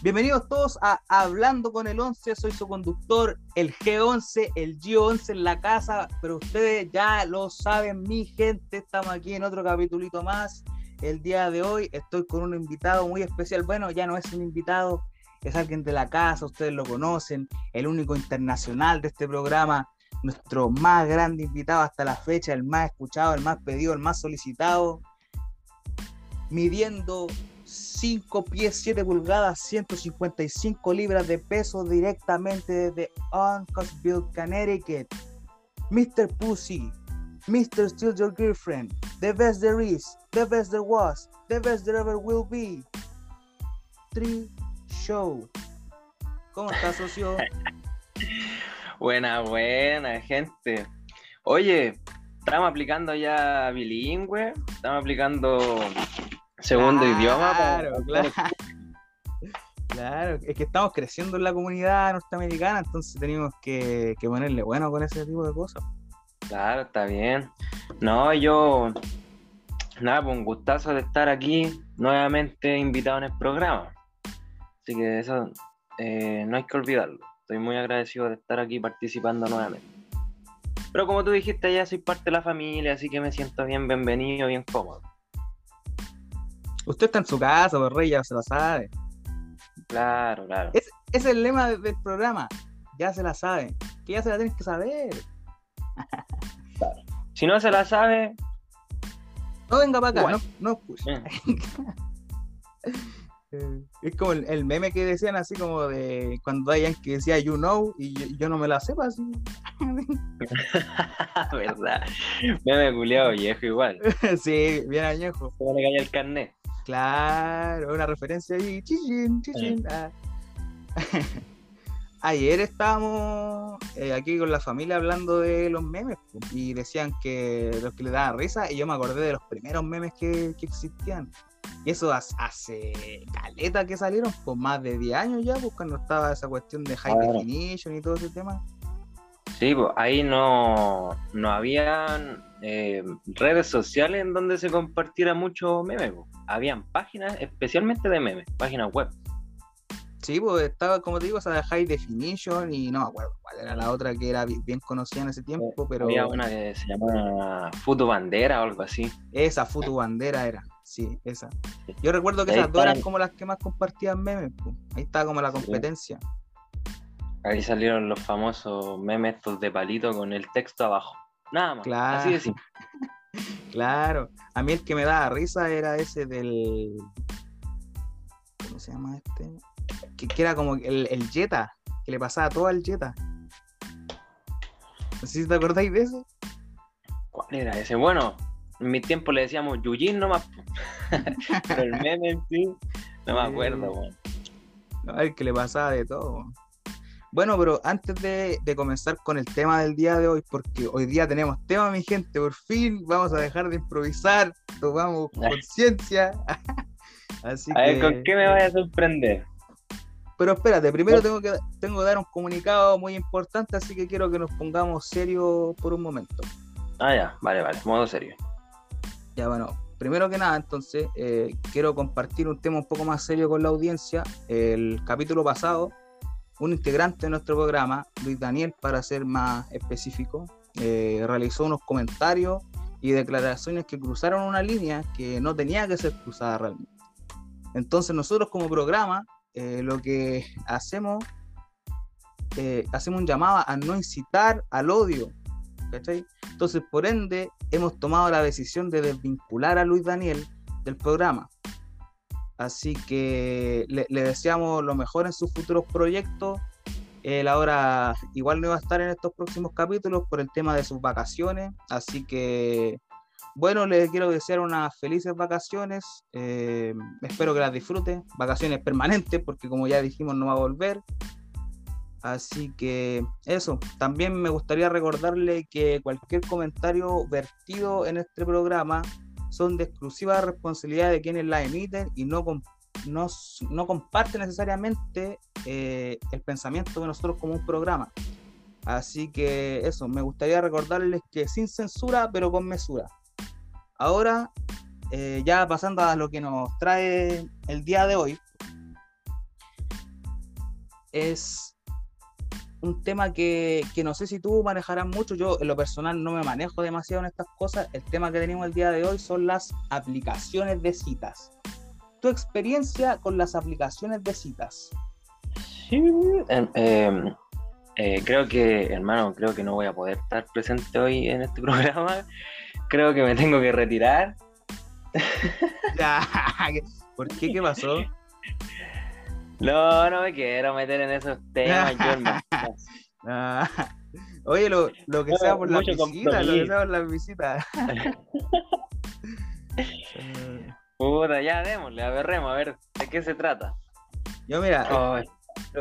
Bienvenidos todos a Hablando con el 11, soy su conductor, el G11, el G11 en la casa, pero ustedes ya lo saben, mi gente, estamos aquí en otro capítulito más. El día de hoy estoy con un invitado muy especial, bueno, ya no es un invitado, es alguien de la casa, ustedes lo conocen, el único internacional de este programa, nuestro más grande invitado hasta la fecha, el más escuchado, el más pedido, el más solicitado, midiendo 5 pies 7 pulgadas, 155 libras de peso directamente desde Uncasville, Connecticut. Mr. Pussy, Mr. Still Your Girlfriend, the best there is, the best there was, the best there ever will be. Tree Show. ¿Cómo estás, socio? buena, buena, gente. Oye, estamos aplicando ya bilingüe, estamos aplicando segundo idioma. Claro, claro. Claro, es que estamos creciendo en la comunidad norteamericana, entonces tenemos que, que ponerle bueno con ese tipo de cosas. Claro, está bien. No, yo, nada, pues un gustazo de estar aquí nuevamente invitado en el programa. Así que eso eh, no hay que olvidarlo. Estoy muy agradecido de estar aquí participando nuevamente. Pero como tú dijiste, ya soy parte de la familia, así que me siento bien bienvenido, bien cómodo. Usted está en su casa, pues rey, ya se lo sabe. Claro, claro. Es, es el lema del programa. Ya se la saben. Que ya se la tienes que saber. Si no se la sabe. No venga para acá, no, no escuche. Eh, Es como el, el meme que decían así como de cuando hayan que decía you know y yo, yo no me la sepa así. ¿Verdad? Meme culiado viejo igual. sí, bien añejo. Se pone caña el carnet. Claro, una referencia ahí. Chichín, chichín. ah. Ayer estábamos eh, aquí con la familia hablando de los memes y decían que los que le daban risa y yo me acordé de los primeros memes que, que existían. Y eso hace, caleta que salieron, por más de 10 años ya, pues cuando estaba esa cuestión de high definition y todo ese tema. Sí, pues ahí no, no habían eh, redes sociales en donde se compartiera mucho meme. Habían páginas especialmente de memes, páginas web. Sí, pues estaba, como te digo, esa de high definition y no me acuerdo cuál era la otra que era bi- bien conocida en ese tiempo, pero Había una que se llamaba Futu Bandera o algo así. esa Futu Bandera era, sí, esa. Yo recuerdo que esas dos eran como las que más compartían memes, pues. ahí estaba como la Sí. Ahí salieron los famosos memes estos de palito con el texto abajo. Nada más. Claro. Así de simple. Claro, a mí el que me daba risa era ese del. ¿Cómo se llama este? Que, que era como el, el Jetta, que le pasaba todo al Jetta. No sé si te acordáis de eso. ¿Cuál era ese? Bueno, en mi tiempo le decíamos Yuyin nomás. Pero el meme en sí, no me acuerdo, weón. No, el que le pasaba de todo. Bueno, pero antes de, de comenzar con el tema del día de hoy, porque hoy día tenemos tema, mi gente, por fin vamos a dejar de improvisar, tomamos conciencia. Así A ver, que... ¿con qué me vaya a sorprender? Pero espérate, primero tengo que, tengo que dar un comunicado muy importante, así que quiero que nos pongamos serios por un momento. Ah, ya, vale, vale, modo serio. Ya bueno, primero que nada, entonces, eh, quiero compartir un tema un poco más serio con la audiencia. El capítulo pasado, un integrante de nuestro programa, Luis Daniel, para ser más específico, eh, realizó unos comentarios y declaraciones que cruzaron una línea que no tenía que ser cruzada realmente. Entonces nosotros como programa, eh, lo que hacemos, eh, hacemos un llamado a no incitar al odio. Entonces, por ende, hemos tomado la decisión de desvincular a Luis Daniel del programa. Así que le, deseamos lo mejor en sus futuros proyectos. Él ahora igual no va a estar en estos próximos capítulos por el tema de sus vacaciones. Así que, bueno, les quiero desear unas felices vacaciones. Eh, espero que las disfruten. Vacaciones permanentes, porque como ya dijimos, no va a volver. Así que eso, también me gustaría recordarle que cualquier comentario vertido en este programa son de exclusiva responsabilidad de quienes la emiten y no, no, no comparten necesariamente eh, el pensamiento de nosotros como un programa. Así que eso, me gustaría recordarles que sin censura, pero con mesura. Ahora, eh, ya pasando a lo que nos trae el día de hoy, es un tema que, que, no sé si tú manejarás mucho. Yo, en lo personal, no me manejo demasiado en estas cosas. El tema que tenemos el día de hoy son las aplicaciones de citas. ¿Tu experiencia con las aplicaciones de citas? Sí, em, em, eh, creo que, hermano, creo que no voy a poder estar presente hoy en este programa. Creo que me tengo que retirar. ¿Por qué? ¿Qué pasó? No, no me quiero meter en esos temas, ah, Oye, lo, lo, que sea por la visita, lo que sea por la visita. Puta, ya démosle, a a ver de qué se trata. Yo, mira,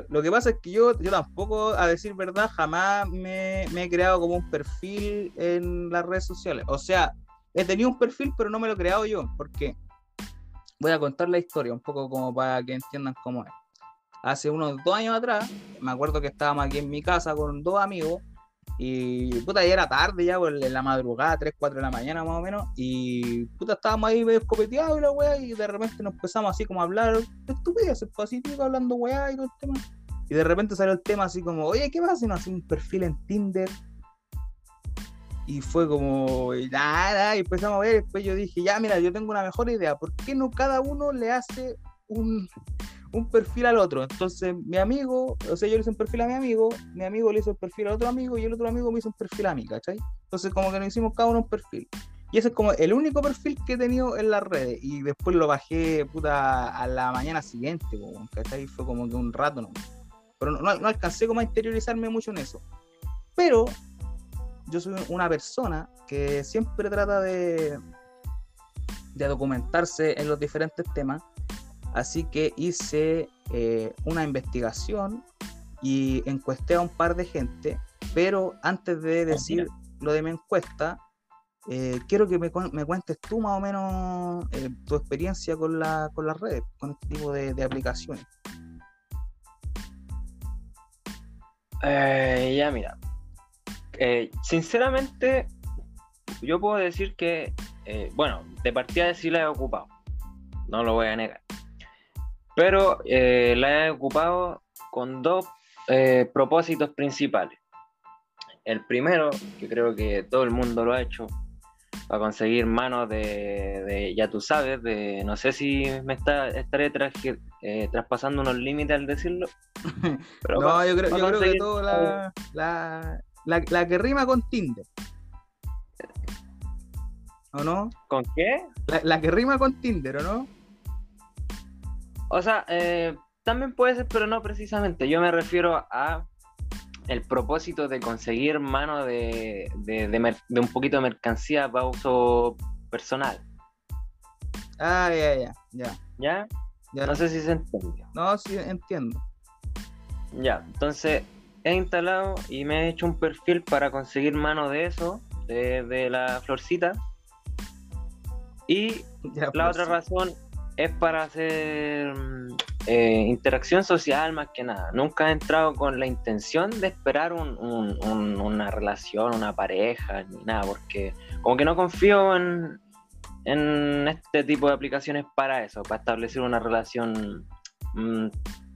lo, que pasa es que yo, yo tampoco, a decir verdad, jamás me, he creado como un perfil en las redes sociales. O sea, he tenido un perfil, pero no me lo he creado yo. porque Voy a contar la historia un poco como para que entiendan cómo es. Hace unos dos años atrás, me acuerdo que estábamos aquí en mi casa con dos amigos y puta, ya era tarde, ya por en la madrugada, 3, 4 de la mañana más o menos. Y puta, estábamos ahí medio escopeteados y la weá. Y de repente nos empezamos así como a hablar de estupideces, pues así, hablando weá y todo el tema. Y de repente salió el tema así como, oye, ¿qué pasa si nos hacemos un perfil en Tinder? Y fue como, nada, y empezamos a ver. Después yo dije, ya, mira, yo tengo una mejor idea. ¿Por qué no cada uno le hace un, un perfil al otro. Entonces, mi amigo, o sea, yo le hice un perfil a mi amigo, mi amigo le hizo el perfil al otro amigo y el otro amigo me hizo un perfil a mí, ¿cachai? Entonces, como que nos hicimos cada uno un perfil. Y ese es como el único perfil que he tenido en las redes. Y después lo bajé, puta, a la mañana siguiente, ¿cachai? Fue como que un rato, ¿no? Pero no, no alcancé como a interiorizarme mucho en eso. Pero yo soy una persona que siempre trata de, de documentarse en los diferentes temas Así que hice eh, una investigación y encuesté a un par de gente, pero antes de ah, decir lo de mi encuesta, eh, quiero que me, cuentes tú más o menos eh, tu experiencia con, la, con las redes, con este tipo de, aplicaciones. ya, mira. sinceramente, yo puedo decir que, bueno, de partida de sí la he ocupado. No lo voy a negar pero eh, la he ocupado con dos eh, propósitos principales. El primero, que creo que todo el mundo lo ha hecho, para conseguir manos de, ya tú sabes, de no sé si me está, estaré eh, traspasando unos límites al decirlo. no, yo creo, yo creo que todo la, la, la, que rima con Tinder. ¿O no? ¿Con qué? La, que rima con Tinder, ¿o no? O sea, eh, también puede ser, pero no precisamente. Yo me refiero a el propósito de conseguir mano de, un poquito de mercancía para uso personal. Ah, ya, ya, ya. ¿Ya? Ya. No sé si se entiende. No, sí, entiendo. Ya, entonces he instalado y me he hecho un perfil para conseguir mano de eso, de, la florcita. Y la otra razón es para hacer mm, eh, interacción social más que nada. Nunca he entrado con la intención de esperar una relación, una pareja, ni nada, porque como que no confío en, este tipo de aplicaciones para eso, para establecer una relación mm,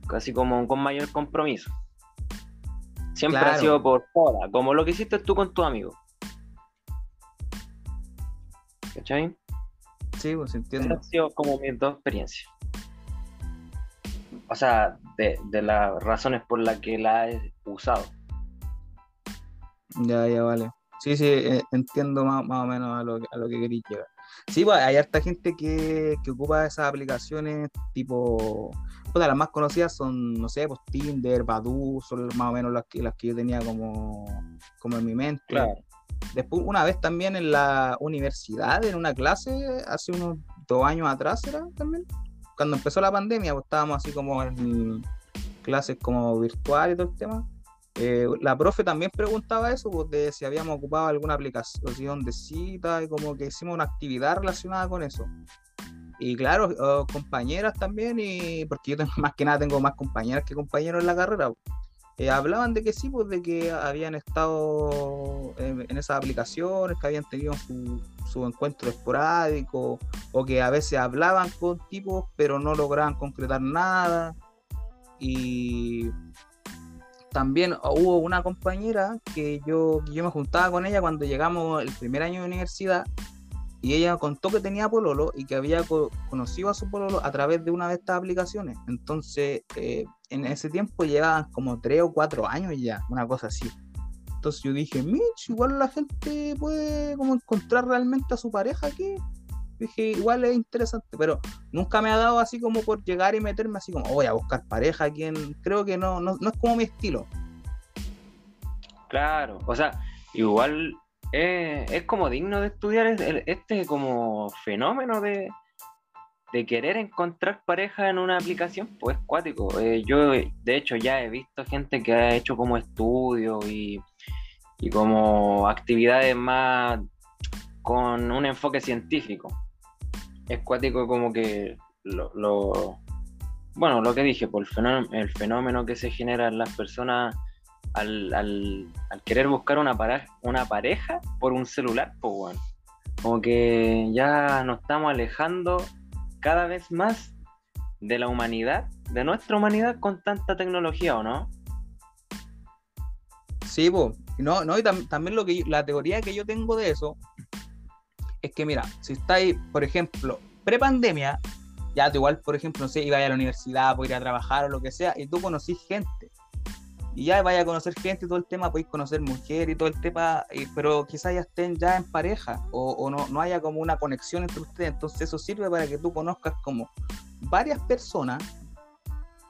casi como con mayor compromiso. Siempre ha sido por fuera, como lo que hiciste tú con tu amigo. ¿Cachai? Sí, pues entiendo. ha sido como mis dos experiencias. O sea, de, las razones por las que la he usado. Ya, ya, vale. Sí, sí, eh, entiendo más, o menos a lo, a lo que queréis llegar. Sí, pues hay harta gente que, ocupa esas aplicaciones tipo. Pues las más conocidas son, no sé, pues Tinder, Badu, son más o menos las que, las que yo tenía como, como en mi mente. Claro. Después, una vez también en la universidad, en una clase, hace unos dos años atrás era también, cuando empezó la pandemia, pues estábamos así como en clases como virtual y todo el tema. Eh, la profe también preguntaba eso, pues de si habíamos ocupado alguna aplicación de cita y como que hicimos una actividad relacionada con eso. Y claro, compañeras también, y porque yo tengo, más que nada tengo más compañeras que compañeros en la carrera. Pues. Eh, hablaban de que sí, pues de que habían estado en, esas aplicaciones, que habían tenido su, encuentro esporádico, o que a veces hablaban con tipos, pero no lograban concretar nada. y también hubo una compañera que yo, yo me juntaba con ella cuando llegamos el primer año de universidad y ella contó que tenía pololo y que había conocido a su pololo a través de una de estas aplicaciones. Entonces, eh, en ese tiempo llevaban como tres o cuatro años ya, una cosa así. Entonces yo dije, Mitch, igual la gente puede como encontrar realmente a su pareja aquí. Dije, igual es interesante, pero nunca me ha dado así como por llegar y meterme así como, voy a buscar pareja, quien creo que no, no, es como mi estilo. Claro, o sea, igual es, como digno de estudiar este como fenómeno de, querer encontrar pareja en una aplicación, pues cuático. Eh, yo, de hecho, ya he visto gente que ha hecho como estudios y, y como actividades más con un enfoque científico es cuático como que lo, bueno, lo que dije, por el fenómeno, que se genera en las personas al, querer buscar una, una pareja por un celular, pues bueno, como que ya nos estamos alejando cada vez más de la humanidad, de nuestra humanidad con tanta tecnología, ¿o no? Sí, pues, no, no, y también lo que la teoría que yo tengo de eso es que, mira, si estáis, por ejemplo, pre-pandemia, ya tú igual, por ejemplo, no sé, ibas a la universidad, podías ir a trabajar o lo que sea, y tú conocís gente. Y ya vaya a conocer gente y todo el tema, podéis conocer mujer y todo el tema, pero quizás ya estén ya en pareja o, no, no, haya como una conexión entre ustedes. Entonces eso sirve para que tú conozcas como varias personas,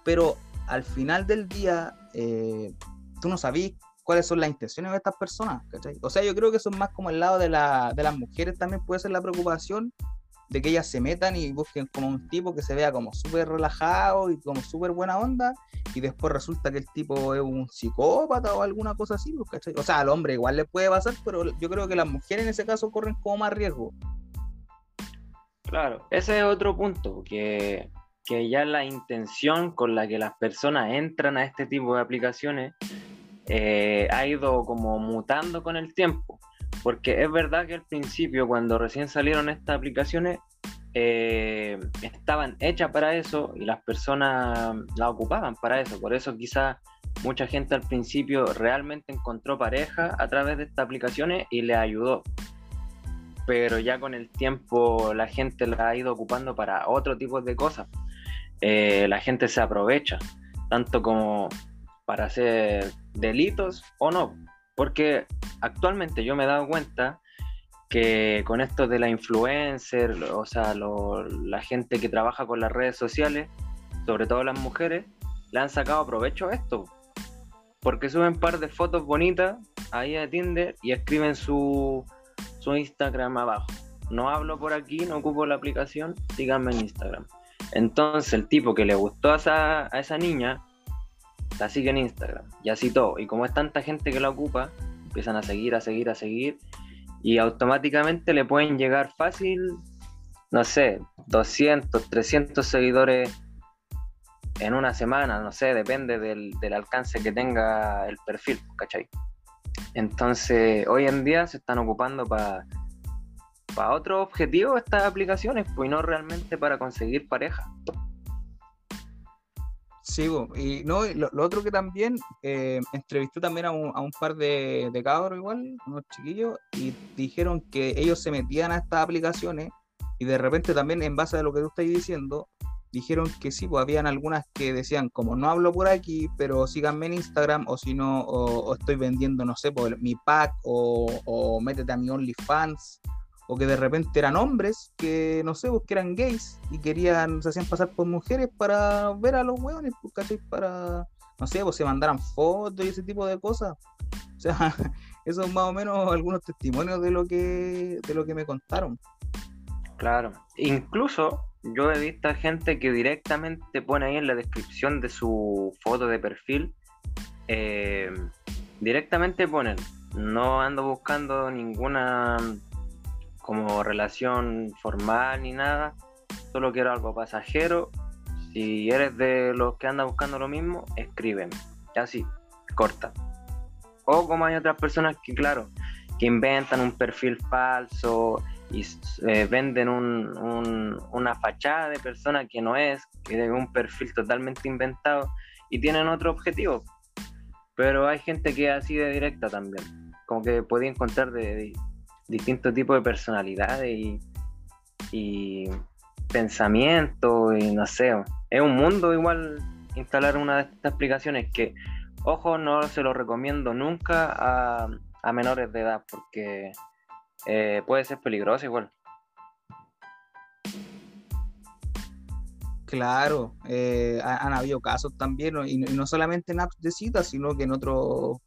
pero al final del día eh, tú no sabís cuáles son las intenciones de estas personas, ¿cachai? O sea, yo creo que eso es más como el lado de, la, de las mujeres también puede ser la preocupación de que ellas se metan y busquen como un tipo que se vea como súper relajado y como súper buena onda y después resulta que el tipo es un psicópata o alguna cosa así, pues. O sea, al hombre igual le puede pasar, pero yo creo que las mujeres en ese caso corren como más riesgo. Claro, ese es otro punto, que, que ya la intención con la que las personas entran a este tipo de aplicaciones eh, ha ido como mutando con el tiempo. Porque es verdad que al principio, cuando recién salieron estas aplicaciones, eh, estaban hechas para eso y las personas la ocupaban para eso. Por eso quizás mucha gente al principio realmente encontró pareja a través de estas aplicaciones y le ayudó. Pero ya con el tiempo la gente la ha ido ocupando para otro tipo de cosas. Eh, la gente se aprovecha, tanto como para hacer delitos o no. Porque actualmente yo me he dado cuenta que con esto de la influencer, o sea, la gente que trabaja con las redes sociales, sobre todo las mujeres, le han sacado provecho a esto. Porque suben par de fotos bonitas ahí a Tinder y escriben su, su Instagram abajo. No hablo por aquí, no ocupo la aplicación, síganme en Instagram. Entonces el tipo que le gustó a esa, a esa niña, la sigue en Instagram. Y así todo. Y como es tanta gente que la ocupa, empiezan a seguir, a seguir, a seguir, y automáticamente le pueden llegar fácil, no sé, 200, 300 seguidores en una semana, no sé, depende del, alcance que tenga el perfil, ¿cachai? Entonces, hoy en día se están ocupando para para otro objetivo estas aplicaciones, pues no realmente para conseguir pareja. Sí, y no, lo, otro que también eh, entrevisté también a un, a un par de, de, cabros igual, unos chiquillos, y dijeron que ellos se metían a estas aplicaciones y de repente también en base a lo que tú estás diciendo, dijeron que sí, pues habían algunas que decían como no hablo por aquí, pero síganme en Instagram o si no, o, estoy vendiendo, no sé, por mi pack o, o métete a mi OnlyFans o que de repente eran hombres que, no sé, pues, que eran gays y querían, se hacían pasar por mujeres para ver a los hueones, pues, ¿cachai? Para, no sé, pues se mandaran fotos y ese tipo de cosas. O sea, eso es más o menos algunos testimonios de lo que, de lo que me contaron. Claro, incluso yo he visto a gente que directamente pone ahí en la descripción de su foto de perfil, eh, directamente ponen, no ando buscando ninguna como relación formal ni nada, solo quiero algo pasajero. Si eres de los que andan buscando lo mismo, escríbeme. Así, corta. O como hay otras personas que, claro, que inventan un perfil falso y eh, venden un, una fachada de persona que no es, que es un perfil totalmente inventado y tienen otro objetivo. Pero hay gente que es así de directa también. Como que puede encontrar de, distintos tipos de personalidades y, y pensamientos y no sé. Es un mundo igual instalar una de estas aplicaciones que, ojo, no se lo recomiendo nunca a, a menores de edad porque eh, puede ser peligroso igual. Claro, eh, han habido casos también, y, no solamente en apps de citas, sino que en otras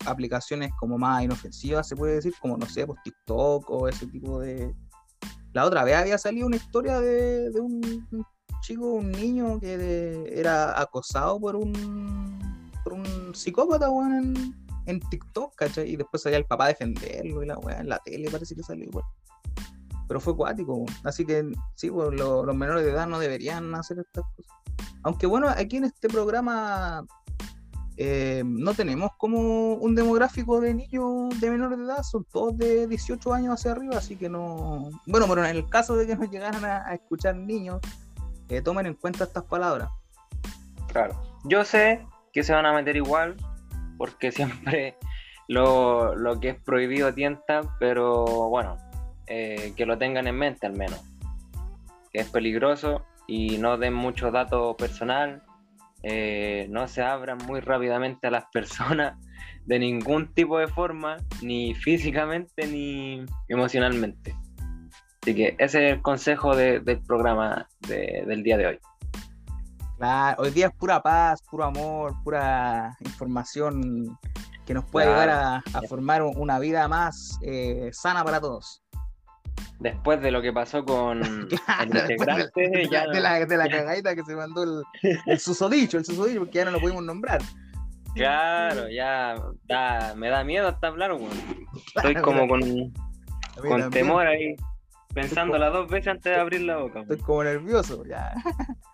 aplicaciones como más inofensivas, se puede decir, como no sé, pues TikTok o ese tipo de... La otra vez había salido una historia de, un chico, un niño que era acosado por un, por un psicópata, en, en TikTok, ¿cachai? Y después salía el papá a defenderlo y la weá en la tele parece que salió igual. Pero fue acuático, así que sí, pues, los menores de edad no deberían hacer estas cosas. Aunque bueno, aquí en este programa eh, no tenemos como un demográfico de niños de menores de edad, son todos de 18 años hacia arriba, así que no. Bueno, pero en el caso de que nos llegaran a, escuchar niños, eh, tomen en cuenta estas palabras. Claro, yo sé que se van a meter igual, porque siempre lo, que es prohibido tienta, pero bueno, eh, que lo tengan en mente al menos, que es peligroso y no den mucho dato personal, eh, no se abran muy rápidamente a las personas de ningún tipo de forma, ni físicamente ni emocionalmente. Así que ese es el consejo del programa del día de hoy. Claro, hoy día es pura paz, puro amor, pura información que nos puede ayudar a, formar una vida más eh, sana para todos. Después de lo que pasó con el integrante, de, la, de, la, cagadita que se mandó el, el susodicho, el susodicho, porque ya no lo pudimos nombrar. Claro, ya me da miedo hasta hablar, Estoy como con, con temor ahí, pensándola dos veces antes de abrir la boca. Estoy como nervioso, ya.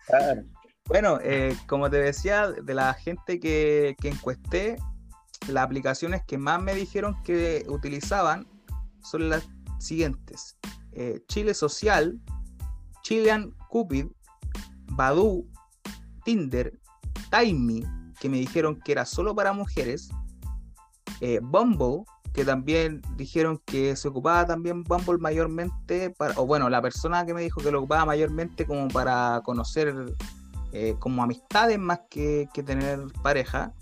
Claro. Bueno, eh, como te decía, de la gente que, encuesté, las aplicaciones que más me dijeron que utilizaban son las siguientes. Eh, Chile Social, Chilean Cupid, Badu, Tinder, Timey, que me dijeron que era solo para mujeres, eh, Bumble, que también dijeron que se ocupaba también Bumble mayormente, para, o bueno, la persona que me dijo que lo ocupaba mayormente como para conocer eh, como amistades más que, tener pareja.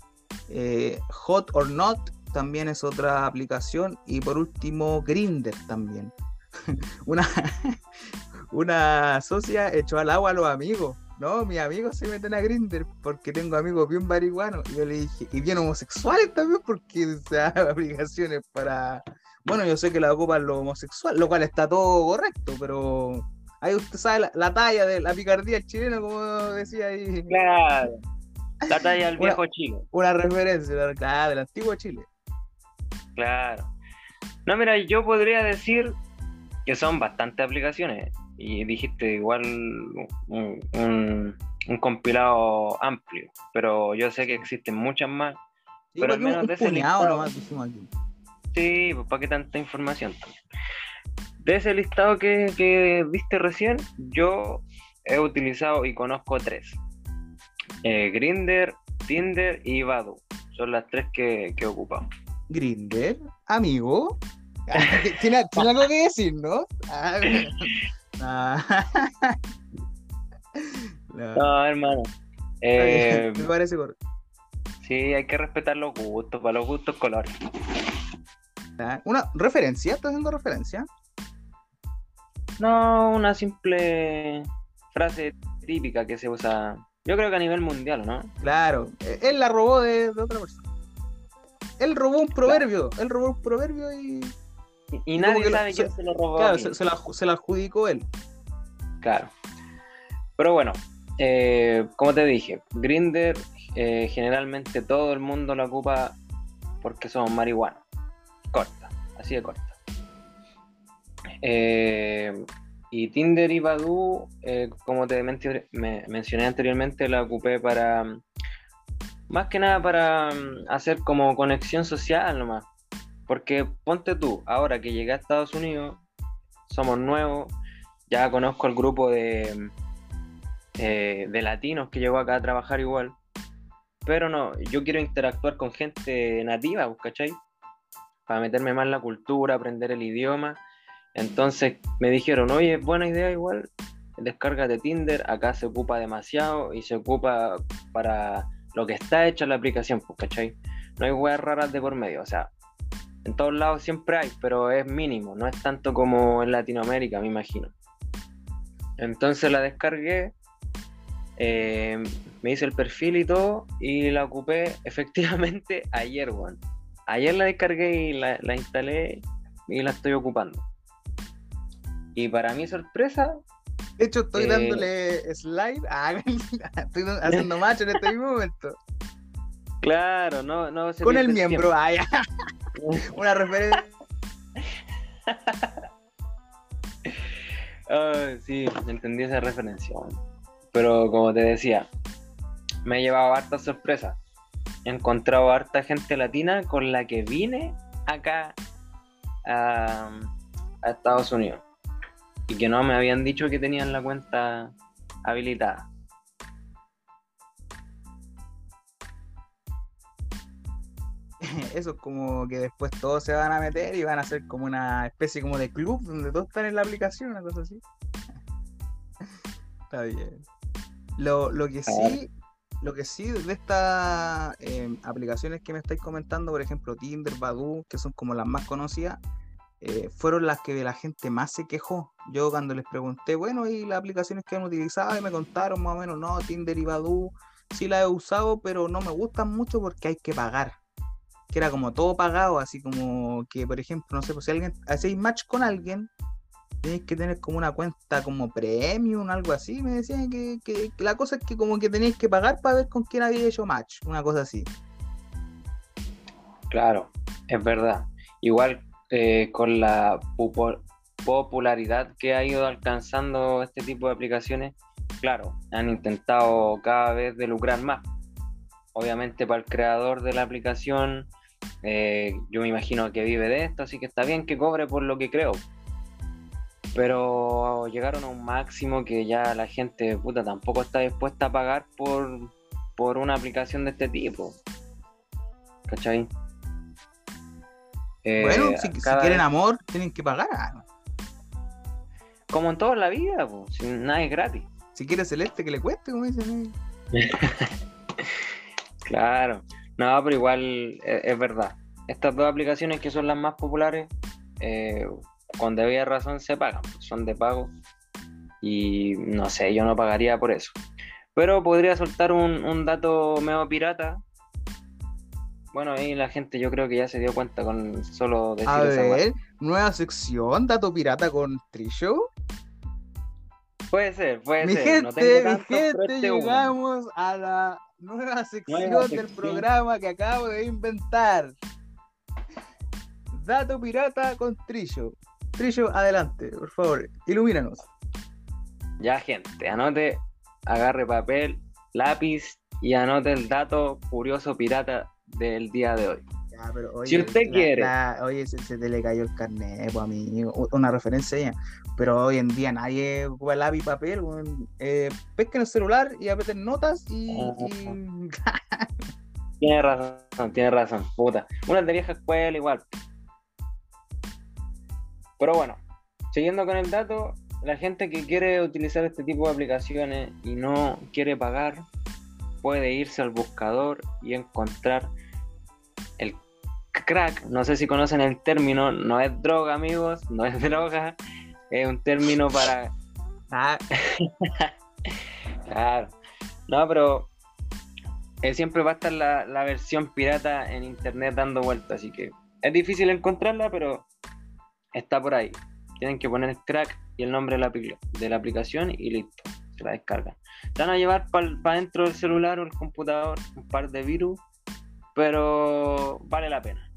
Hot or Not también es otra aplicación. Y por último, Grinder también. una, una socia echó al agua a los amigos. No, mis amigos se meten a Grinder porque tengo amigos bien marihuanos. Y yo le dije, y bien homosexuales también, porque o sea, aplicaciones para. Bueno, yo sé que la ocupan los homosexuales, lo cual está todo correcto, pero Ahí usted sabe la, talla de la picardía chilena, como decía ahí. Claro. La talla del viejo Chile. Una referencia, claro, del antiguo Chile. Claro. No, mira, yo podría decir que son bastantes aplicaciones. Y dijiste igual un, compilado amplio. Pero yo sé que existen muchas más. pero al menos de ese listado. Sí, pues para qué tanta información de ese listado que, viste recién, yo he utilizado y conozco tres. Eh, Grinder, Tinder y Badu. Son las tres que, que ocupamos. Grinder, amigo. ¿Tiene, algo que decir, ¿no? no. hermano. Eh, me parece correcto. Sí, hay que respetar los gustos, para los gustos colores. ¿Una referencia? ¿Estás haciendo referencia? No, una simple frase típica que se usa, yo creo que a nivel mundial, ¿no? Claro, e-, él la robó de, otra persona. Él robó un proverbio, él robó un proverbio y... Y, nadie sabe quién se lo robó. Claro, se, la, adjudicó él. Claro. Pero bueno, eh, como te dije, Grinder eh, generalmente todo el mundo lo ocupa porque somos marihuana. Corta, así de corta. Eh, y Tinder y Badoo, como te mencioné anteriormente, la ocupé para, más que nada para mm, hacer como conexión social nomás. Porque ponte tú, ahora que llegué a Estados Unidos, somos nuevos, ya conozco el grupo de, eh, de latinos que llegó acá a trabajar igual, pero no, yo quiero interactuar con gente nativa, pues, ¿cachai? Para meterme más en la cultura, aprender el idioma. Entonces me dijeron, oye, buena idea igual, descarga de Tinder, acá se ocupa demasiado y se ocupa para lo que está hecha la aplicación, pues, ¿cachai? No hay weas raras de por medio, o sea, en todos lados siempre hay, pero es mínimo, no es tanto como en Latinoamérica, me imagino. Entonces la descargué, eh, me hice el perfil y todo, y la ocupé efectivamente ayer, weón. Ayer la descargué y la, la instalé y la estoy ocupando. Y para mi sorpresa, De hecho, estoy Eh. dándole slide. Ah, estoy haciendo macho en este mismo momento. claro, no, no se Con el miembro. Ah, ya. Una referencia. Ah, sí, entendí esa referencia. Pero como te decía, me he llevado hartas sorpresas. He encontrado harta gente latina con la que vine acá a, a Estados Unidos. Y que no me habían dicho que tenían la cuenta habilitada. Eso es como que después todos se van a meter y van a hacer como una especie como de club donde todos están en la aplicación, una cosa así. Está bien. Lo, lo que sí, lo que sí de estas eh, aplicaciones que me estáis comentando, por ejemplo, Tinder, Badoo, que son como las más conocidas, eh, fueron las que la gente más se quejó. Yo cuando les pregunté, bueno, y las aplicaciones que han utilizado, y me contaron más o menos, no, Tinder y Badoo, sí las he usado, pero no me gustan mucho porque hay que pagar que era como todo pagado, así como que, por ejemplo, no sé, pues si alguien hacéis match con alguien, tenéis que tener como una cuenta como premium, algo así, me decían que, que- la cosa es que como que tenéis que pagar para ver con quién había hecho match, una cosa así. Claro, es verdad. Igual eh, con la popularidad que ha ido alcanzando este tipo de aplicaciones, claro, han intentado cada vez de lucrar más. Obviamente para el creador de la aplicación, eh, yo me imagino que vive de esto, así que está bien que cobre por lo que creo. Pero llegaron a un máximo que ya la gente puta tampoco está dispuesta a pagar por, por una aplicación de este tipo. ¿Cachai? Eh, bueno, si, si quieren vez- amor, tienen que pagar. ah, Como en toda la vida, pues, si nada es gratis. Si quiere celeste, que le cueste, como dicen. eh. Claro. No, pero igual eh, es, verdad. Estas dos aplicaciones que son las más populares, eh, con debida razón se pagan, son de pago. Y no sé, yo no pagaría por eso. Pero podría soltar un, un dato medio pirata. Bueno, ahí la gente yo creo que ya se dio cuenta con solo decir A esa ver, nueva sección, dato pirata con Trisho. Puede ser, puede Mi ser. gente, no tengo mi tanto, gente, este uno. llegamos a la nueva sección Nueva del programa que acabo de inventar. Dato pirata con Trillo. Trillo, adelante, por favor, ilumínanos. Ya, gente, anote, agarre papel, lápiz y anote el dato curioso pirata del día de hoy. Ya, pero, oye, Si usted la- quiere. la- oye, se, se te le cayó el carnet, pues, amigo. Una referencia ya. Pero hoy en día nadie ocupa lápiz y papel. Eh, pesquen el celular y aprieten notas y. y- Tiene razón, tiene razón, puta. Una de vieja escuela igual. Pero bueno, siguiendo con el dato, la gente que quiere utilizar este tipo de aplicaciones y no quiere pagar, puede irse al buscador y encontrar el crack. No sé si conocen el término, no es droga, amigos, no es droga, es un término para Ah, Claro. No, pero eh, siempre va a estar la, la versión pirata en internet dando vueltas, así que es difícil encontrarla, pero está por ahí. Tienen que poner crack y el nombre de la, de la aplicación y listo, la descargan. Se van a llevar para dentro del celular o el computador un par de virus, pero vale la pena.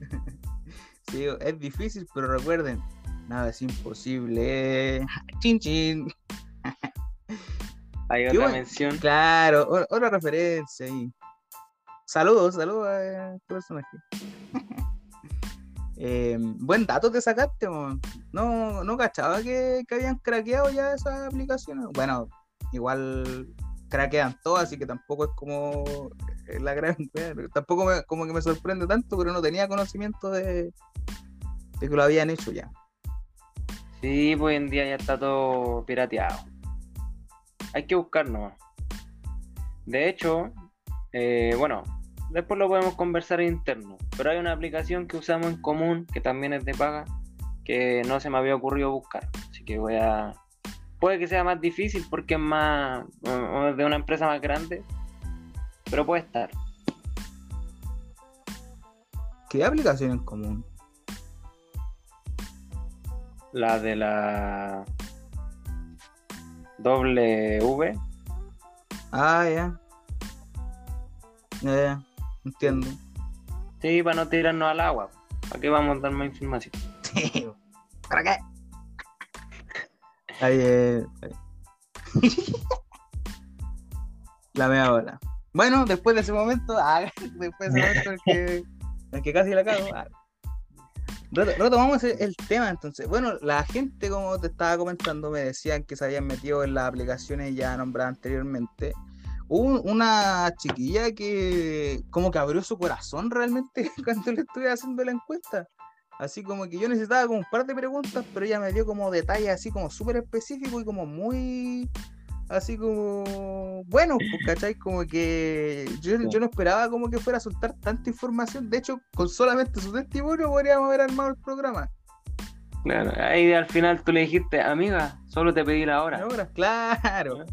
sí, es difícil, pero recuerden, nada es imposible. Chin chin. Hay otra mención. Claro, otra referencia ahí. Saludos, saludos a este personaje. Eh, buen dato te sacaste, no, no cachaba que, que habían craqueado ya esas aplicaciones. Bueno, igual craquean todas, así que tampoco es como eh, la gran. Tampoco me, como que me sorprende tanto, pero no tenía conocimiento de, que lo habían hecho ya. Sí, pues hoy en día ya está todo pirateado. Hay que buscarnos. De hecho, eh, bueno, después lo podemos conversar interno. Pero hay una aplicación que usamos en común, que también es de paga, que no se me había ocurrido buscar. Así que voy a. Puede que sea más difícil porque es más. de una empresa más grande. Pero puede estar. ¿Qué aplicación en común? La de la W. Ah, ya. Ya, ya. Entiendo. Sí, para no tirarnos al agua. ¿Para qué vamos a dar más información? Sí. ¿Para qué? Ahí, eh, ahí. La mea bola. Bueno, después de ese momento, ah, después de ese momento en que, en que casi la cago, ah. Reto- Retomamos el, el tema entonces. Bueno, la gente, como te estaba comentando, me decían que se habían metido en las aplicaciones ya nombradas anteriormente. Hubo un- una chiquilla que como que abrió su corazón realmente cuando le estuve haciendo la encuesta. Así como que yo necesitaba como un par de preguntas, pero ella me dio como detalles así como súper específicos y como muy así como bueno, pues, ¿cachai? Como que yo, yo no esperaba como que fuera a soltar tanta información. De hecho, con solamente su testimonio podríamos haber armado el programa. Claro, ahí al final tú le dijiste, amiga, solo te pedí la hora. Ahora, claro.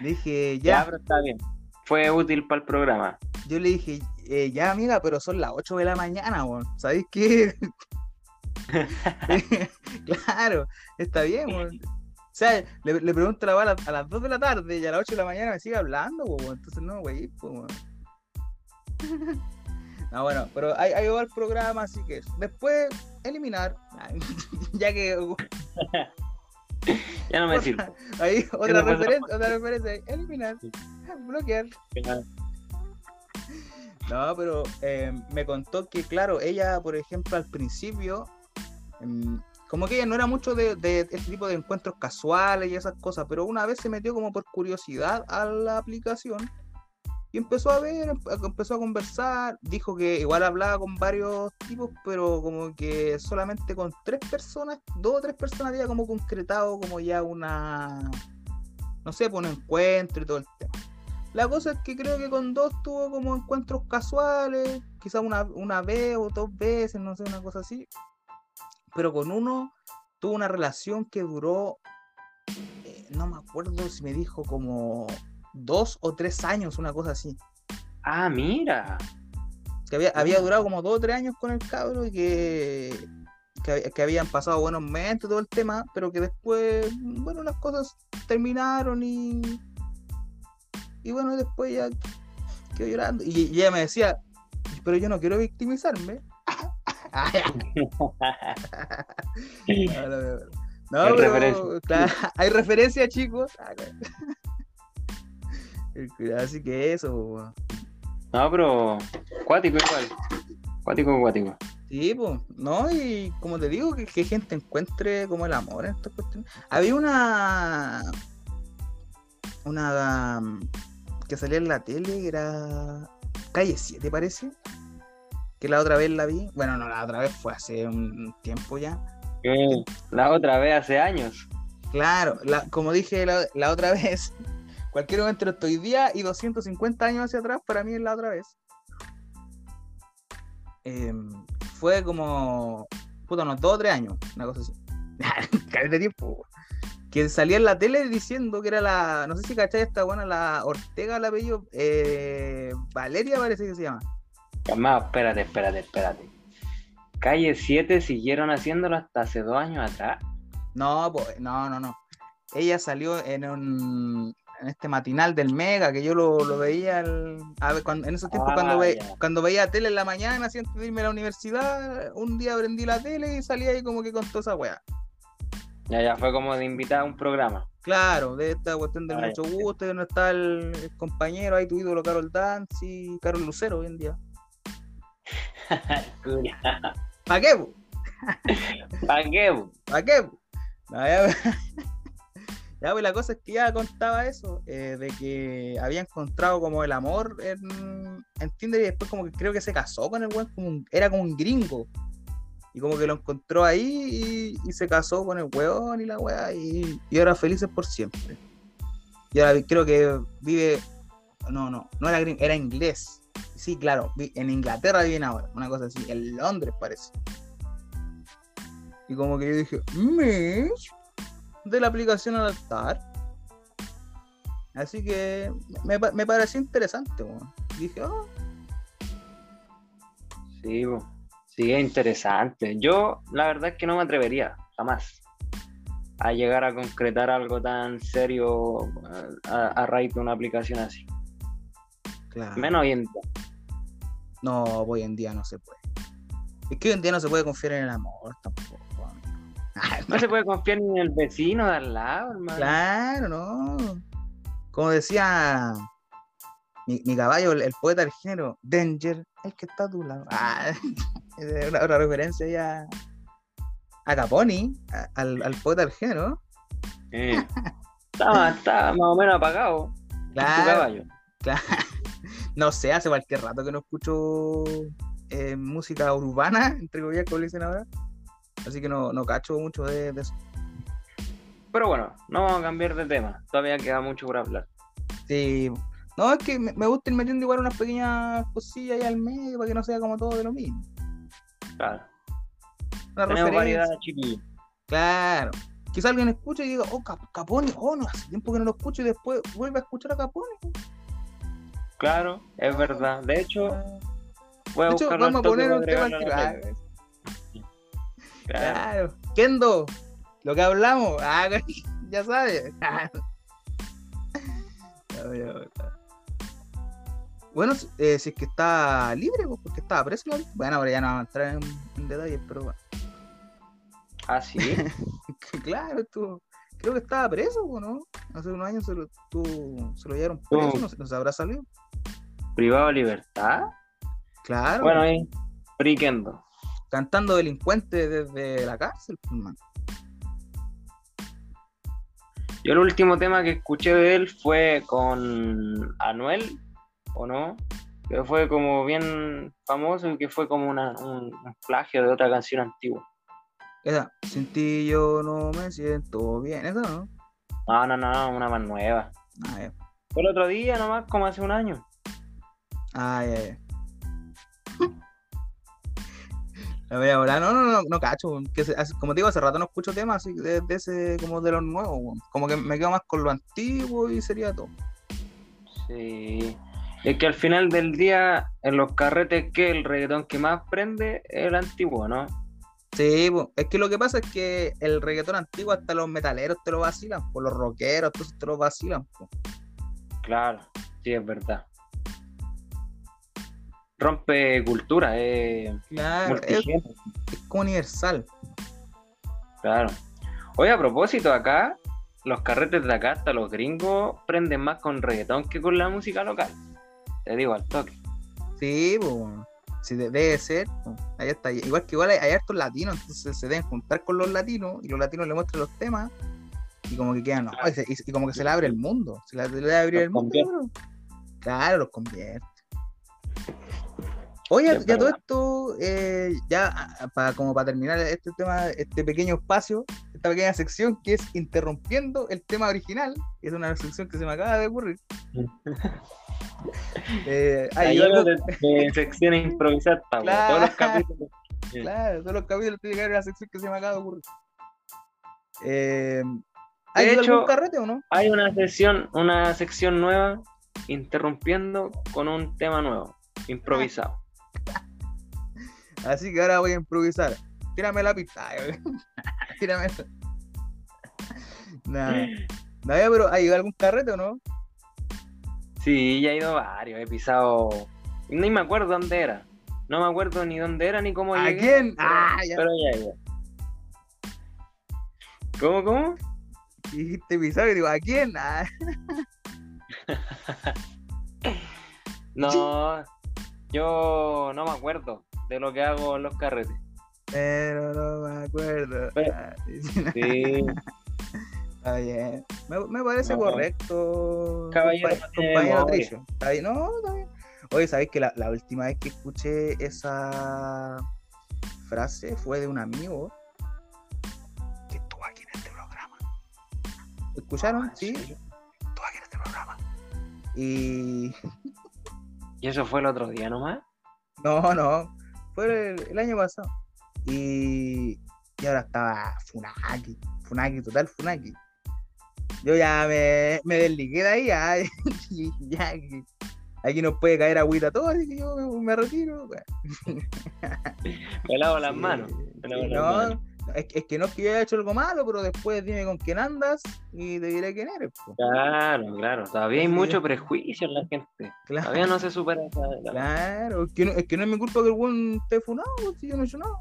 Dije, Ya, ya, pero está bien. Fue útil para el programa. yo le dije, eh, ya amiga, pero son las 8 de la mañana, weón. ¿Sabéis qué? claro, está bien, weón. O sea, le, le pregunto a la bala a las 2 de la tarde y a las 8 de la mañana me sigue hablando, weón. Entonces no, güey, pues, weón. No, bueno, pero ahí, ahí va el programa, así que después eliminar, ya que Ya no me sirve. ahí otra referencia, otra referencia, eliminar, bloquear. No, pero eh, me contó que, claro, ella, por ejemplo, al principio, mm, como que ella no era mucho de, de este tipo de encuentros casuales y esas cosas, pero una vez se metió como por curiosidad a la aplicación y empezó a ver, em- empezó a conversar, dijo que igual hablaba con varios tipos, pero como que solamente con tres personas, dos o tres personas había como concretado como ya una, no sé, pues un encuentro y todo el tema. La cosa es que creo que con dos tuvo como encuentros casuales, quizás una, una vez o dos veces, no sé, una cosa así. Pero con uno tuvo una relación que duró, eh, no me acuerdo si me dijo como dos o tres años, una cosa así. Ah, mira. Que había, había durado como dos o tres años con el cabro y que, que, hab- que habían pasado buenos momentos, todo el tema, pero que después, bueno, las cosas terminaron y. Y bueno, después ya quedó llorando. Y, y ella me decía, pero yo no quiero victimizarme. No, pero, claro, hay referencia, chicos. Ah, claro. Así que eso, po. No, pero cuático igual. Cuático, cuático. Sí, pues, ¿no? Y como te digo, que, que gente encuentre como el amor en estas cuestiones. Había una. Una. mm, que salía en la tele, que era. Calle 7, parece. Que la otra vez la vi. Bueno, no, la otra vez fue hace un tiempo ya. Eh, La otra vez hace años. Claro, la- como dije la, la otra vez, cualquier momento entre hoy día y 250 años hacia atrás, para mí es la otra vez. Em, fue como, puta, unos dos o tres años, una cosa así. De tiempo. Que salía en la tele diciendo que era la, no sé si cachai esta buena, la Ortega, el apellido, eh, Valeria parece que se llama. Espérate, espérate, espérate. Calle 7 siguieron haciéndolo hasta hace dos años atrás. No, no, no, no. Ella salió en un en este matinal del Mega, que yo lo, lo veía al- a ver, cuando- en esos tiempos Ah, cuando, ve- cuando veía tele en la mañana, así antes de irme a la universidad, un día prendí la tele y salía ahí como que con toda esa weá. Ya, ya fue como de invitar a un programa. Claro, de esta cuestión del Ah, mucho ya. gusto, no está el, el compañero ahí, tu ídolo Carol Dance y Carol Lucero hoy en día. ¿Para qué? ¿Para qué? ¿Para qué? No, ya- Ya, pues la cosa es que ya contaba eso, eh, de que había encontrado como el amor en, Tinder y después como que creo que se casó con el weón, como era como un gringo. Y como que lo encontró ahí y, se casó con el weón y la weá y, ahora felices por siempre. Y ahora creo que vive, no, no, no era gringo, era inglés. Sí, claro, en Inglaterra viven ahora, una cosa así, en Londres parece. Y como que yo dije, Mish, de la aplicación al altar. Así que me, me pareció interesante. Dije, oh, Sí, sí, es interesante. Yo, la verdad es que no me atrevería, jamás, a llegar a concretar algo tan serio a, a raíz de una aplicación así. claro. Menos hoy en día. No, hoy en día no se puede. Es que hoy en día no se puede confiar en el amor tampoco. No se puede confiar ni en el vecino de al lado, hermano. Claro, no. Como decía mi, mi caballo, el, el poeta del género, Danger, el que está a tu lado. Ah, es una, una referencia ya a Caponi, a- al, al poeta del género. Eh. Estaba, estaba más o menos apagado tu Claro, caballo. claro. No sé, hace cualquier rato que no escucho eh, música urbana, entre comillas, como le dicen ahora. Así que no, no cacho mucho de, de eso. Pero bueno, no vamos a cambiar de tema. Todavía queda mucho por hablar. Sí. No, es que me, me gusta ir metiendo igual unas pequeñas cosillas ahí al medio para que no sea como todo de lo mismo. Claro. Una Tenemos variedad, chiquillos. Claro. Quizá alguien escuche y diga, oh, Cap- Capone, oh, no, hace tiempo que no lo escucho y después vuelve a escuchar a Capone. Claro, es verdad. De hecho, voy a De hecho, vamos a poner un tema al Claro. Kendo, lo que hablamos, ah, ya sabes. Bueno, eh, si es que está libre, pues, porque estaba preso. ¿no? Bueno, ahora ya no vamos a entrar en, en detalles, pero bueno. Ah, sí. claro, estuvo, creo que estaba preso, ¿o ¿no? Hace unos años se lo, estuvo- se lo llevaron preso, no, se- no se habrá salido. Privado de libertad. Claro, Bueno, ahí. Friquendo. Cantando delincuente desde la cárcel, pues. Yo el último tema que escuché de él fue con Anuel, ¿o no? Que fue como bien famoso y que fue como una- un, un plagio de otra canción antigua. Esa, sin ti yo no me siento bien, eso no. No, no, no, una más nueva. Ah. Fue el otro día nomás, como hace un año. Ah, ya, ya. La voy a volar. No, no, no, no cacho. Que se- como te digo, hace rato no escucho temas así de, de ese, como de los nuevos. Como que me quedo más con lo antiguo y sería todo. Sí. Es que al final del día, en los carretes, que el reggaetón que más prende es el antiguo, ¿no? Sí, es que lo que pasa es que el reggaetón antiguo hasta los metaleros te lo vacilan, por los rockeros, todos te lo vacilan. po. Claro, sí, es verdad. Rompe cultura, es Claro, es, como universal. claro. Oye, a propósito, acá, los carretes de acá, hasta los gringos, prenden más con reggaetón que con la música local. Te digo al toque. Sí, pues. Sí, de- debe ser. Ahí está. Igual que igual hay, hay hartos latinos, entonces se deben juntar con los latinos y los latinos le muestran los temas y como que quedan, no, y, y- como que se le abre el mundo. Se le, le abre el mundo. Claro, los convierte. Oye, ya todo esto, eh, ya para como para terminar este tema, este pequeño espacio, esta pequeña sección que es interrumpiendo el tema original, que es una sección que se me acaba de ocurrir. Eh, hay algo- de, de secciones improvisadas, po, Claro. todos los capítulos. Claro, todos los capítulos tiene que haber una sección que se me acaba de ocurrir. Eh, ¿Hay De a algún hecho- carrete o no? Hay una sesión, una sección nueva, interrumpiendo con un tema nuevo, improvisado. Así que ahora voy a improvisar. Tírame la pista. Tírame esa. Nada. Nada, pero ¿hay ido a algún carrete o no? Sí, ya he ido varios, he pisado. Ni me acuerdo dónde era. No me acuerdo ni dónde era ni cómo ¿A llegué. quién? Pero, Ah, ya. pero ya. ¿Cómo, cómo? Dijiste pisado y digo, ¿a quién? Ah, No, yo no me acuerdo de lo que hago en los carretes. pero no me acuerdo. Pero- Sí, Está bien. Me, me parece No. correcto. Caballero, compañero. Trillo. Está bien, No, está bien. Oye, ¿sabéis que la, la última vez que escuché esa frase fue de un amigo que estuvo aquí en este programa? ¿Escucharon? Ah, sí. estuvo aquí en este programa. Y ¿Y eso fue el otro día nomás? no, no, fue el, el año pasado. Y, y ahora estaba Funaki, Funaki, total Funaki. Yo ya me, me desligué de ahí, ya, ya, aquí nos puede caer agüita a todos, así que yo me, retiro. Me lavo las manos. me lavo sí, las no, manos. Es, que- es que no es que yo haya hecho algo malo, pero después dime con quién andas y te diré quién eres. po. Claro, claro. Todavía hay Sí. mucho prejuicio en la gente. Claro, Todavía no se supera esa. la- claro, es que, no, es que no es mi culpa que el buen esté funado, si yo no he hecho nada.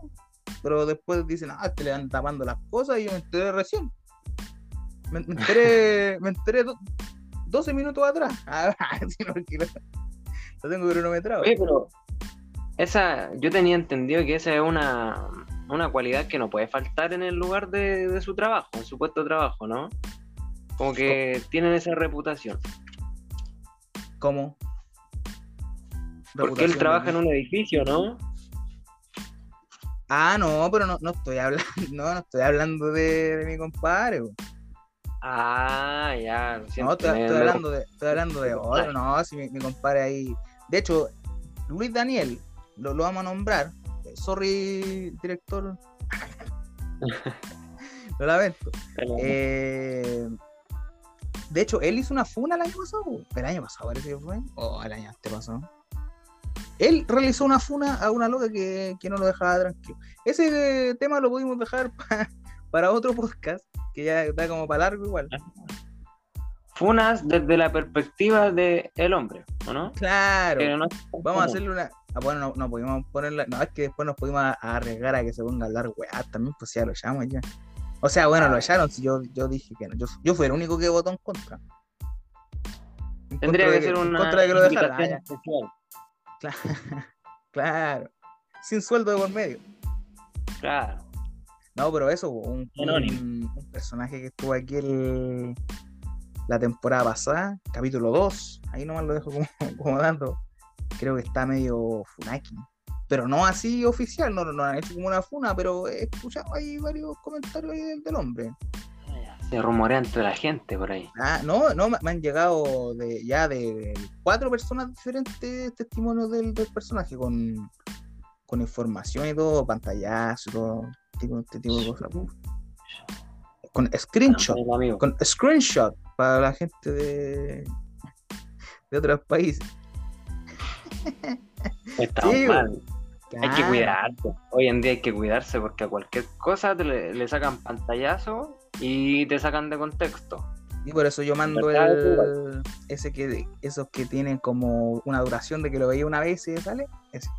Pero después dicen, ah, te le van tapando las cosas y yo me enteré recién. Me, me enteré, me enteré do- 12 minutos atrás. Ah, si no, que lo, lo tengo cronometrado. Oye, pero esa, yo tenía entendido que esa es una, una cualidad que no puede faltar en el lugar de, de su trabajo, en su puesto de trabajo, ¿no? Como que tienen esa reputación. ¿Cómo? Porque él trabaja en un edificio, ¿no? Ah, no, pero no, no estoy hablando, no, no estoy hablando de, de mi compadre. Ah, ya. siento, No, estoy, hablando de, estoy hablando de otro, no, si mi, mi compadre ahí. De hecho, Luis Daniel, lo, lo vamos a nombrar. Eh, Sorry, director. lo lamento. Eh, de hecho, él hizo una funa el año pasado. El año pasado parece que fue. O el año antepasado. Él realizó una funa a una loca que, que no lo dejaba tranquilo. Ese tema lo pudimos dejar pa- para otro podcast, que ya está como para largo igual. Funas desde la perspectiva del el hombre, ¿o no? Claro. No Vamos a hacerle una. Ah, bueno, no, no pudimos ponerla. No, es que después nos pudimos arriesgar a que se ponga a hablar weá también, pues ya lo echamos ya. O sea, bueno, lo Ah. echaron. Si yo, yo dije que no. Yo, yo fui el único que votó en contra. En Tendría contra que ser en una contra de que lo dejaran. Claro. claro. Sin sueldo de por medio. Claro. No, pero eso, un, Anónimo. un, un personaje que estuvo aquí el- la temporada pasada, capítulo 2, ahí nomás lo dejo como, como dando. Creo que está medio funaki. Pero no así oficial, no, no han hecho como una funa, pero he escuchado ahí varios comentarios ahí del, del hombre. Se rumorea entre la gente por ahí. Ah, no, no, me, han llegado de ya de, cuatro personas diferentes testimonios del, del personaje con, con información y todo, pantallazo, todo tipo, este tipo de cosas. Con screenshot, con screenshot para la gente de, de otros países. Estamos Sí, mal. Hay que cuidarse. Hoy en día hay que cuidarse porque a cualquier cosa te le, le sacan pantallazo y te sacan de contexto. Y por eso yo mando el, ese que esos que tienen como una duración de que lo veía una vez y sale. Ese.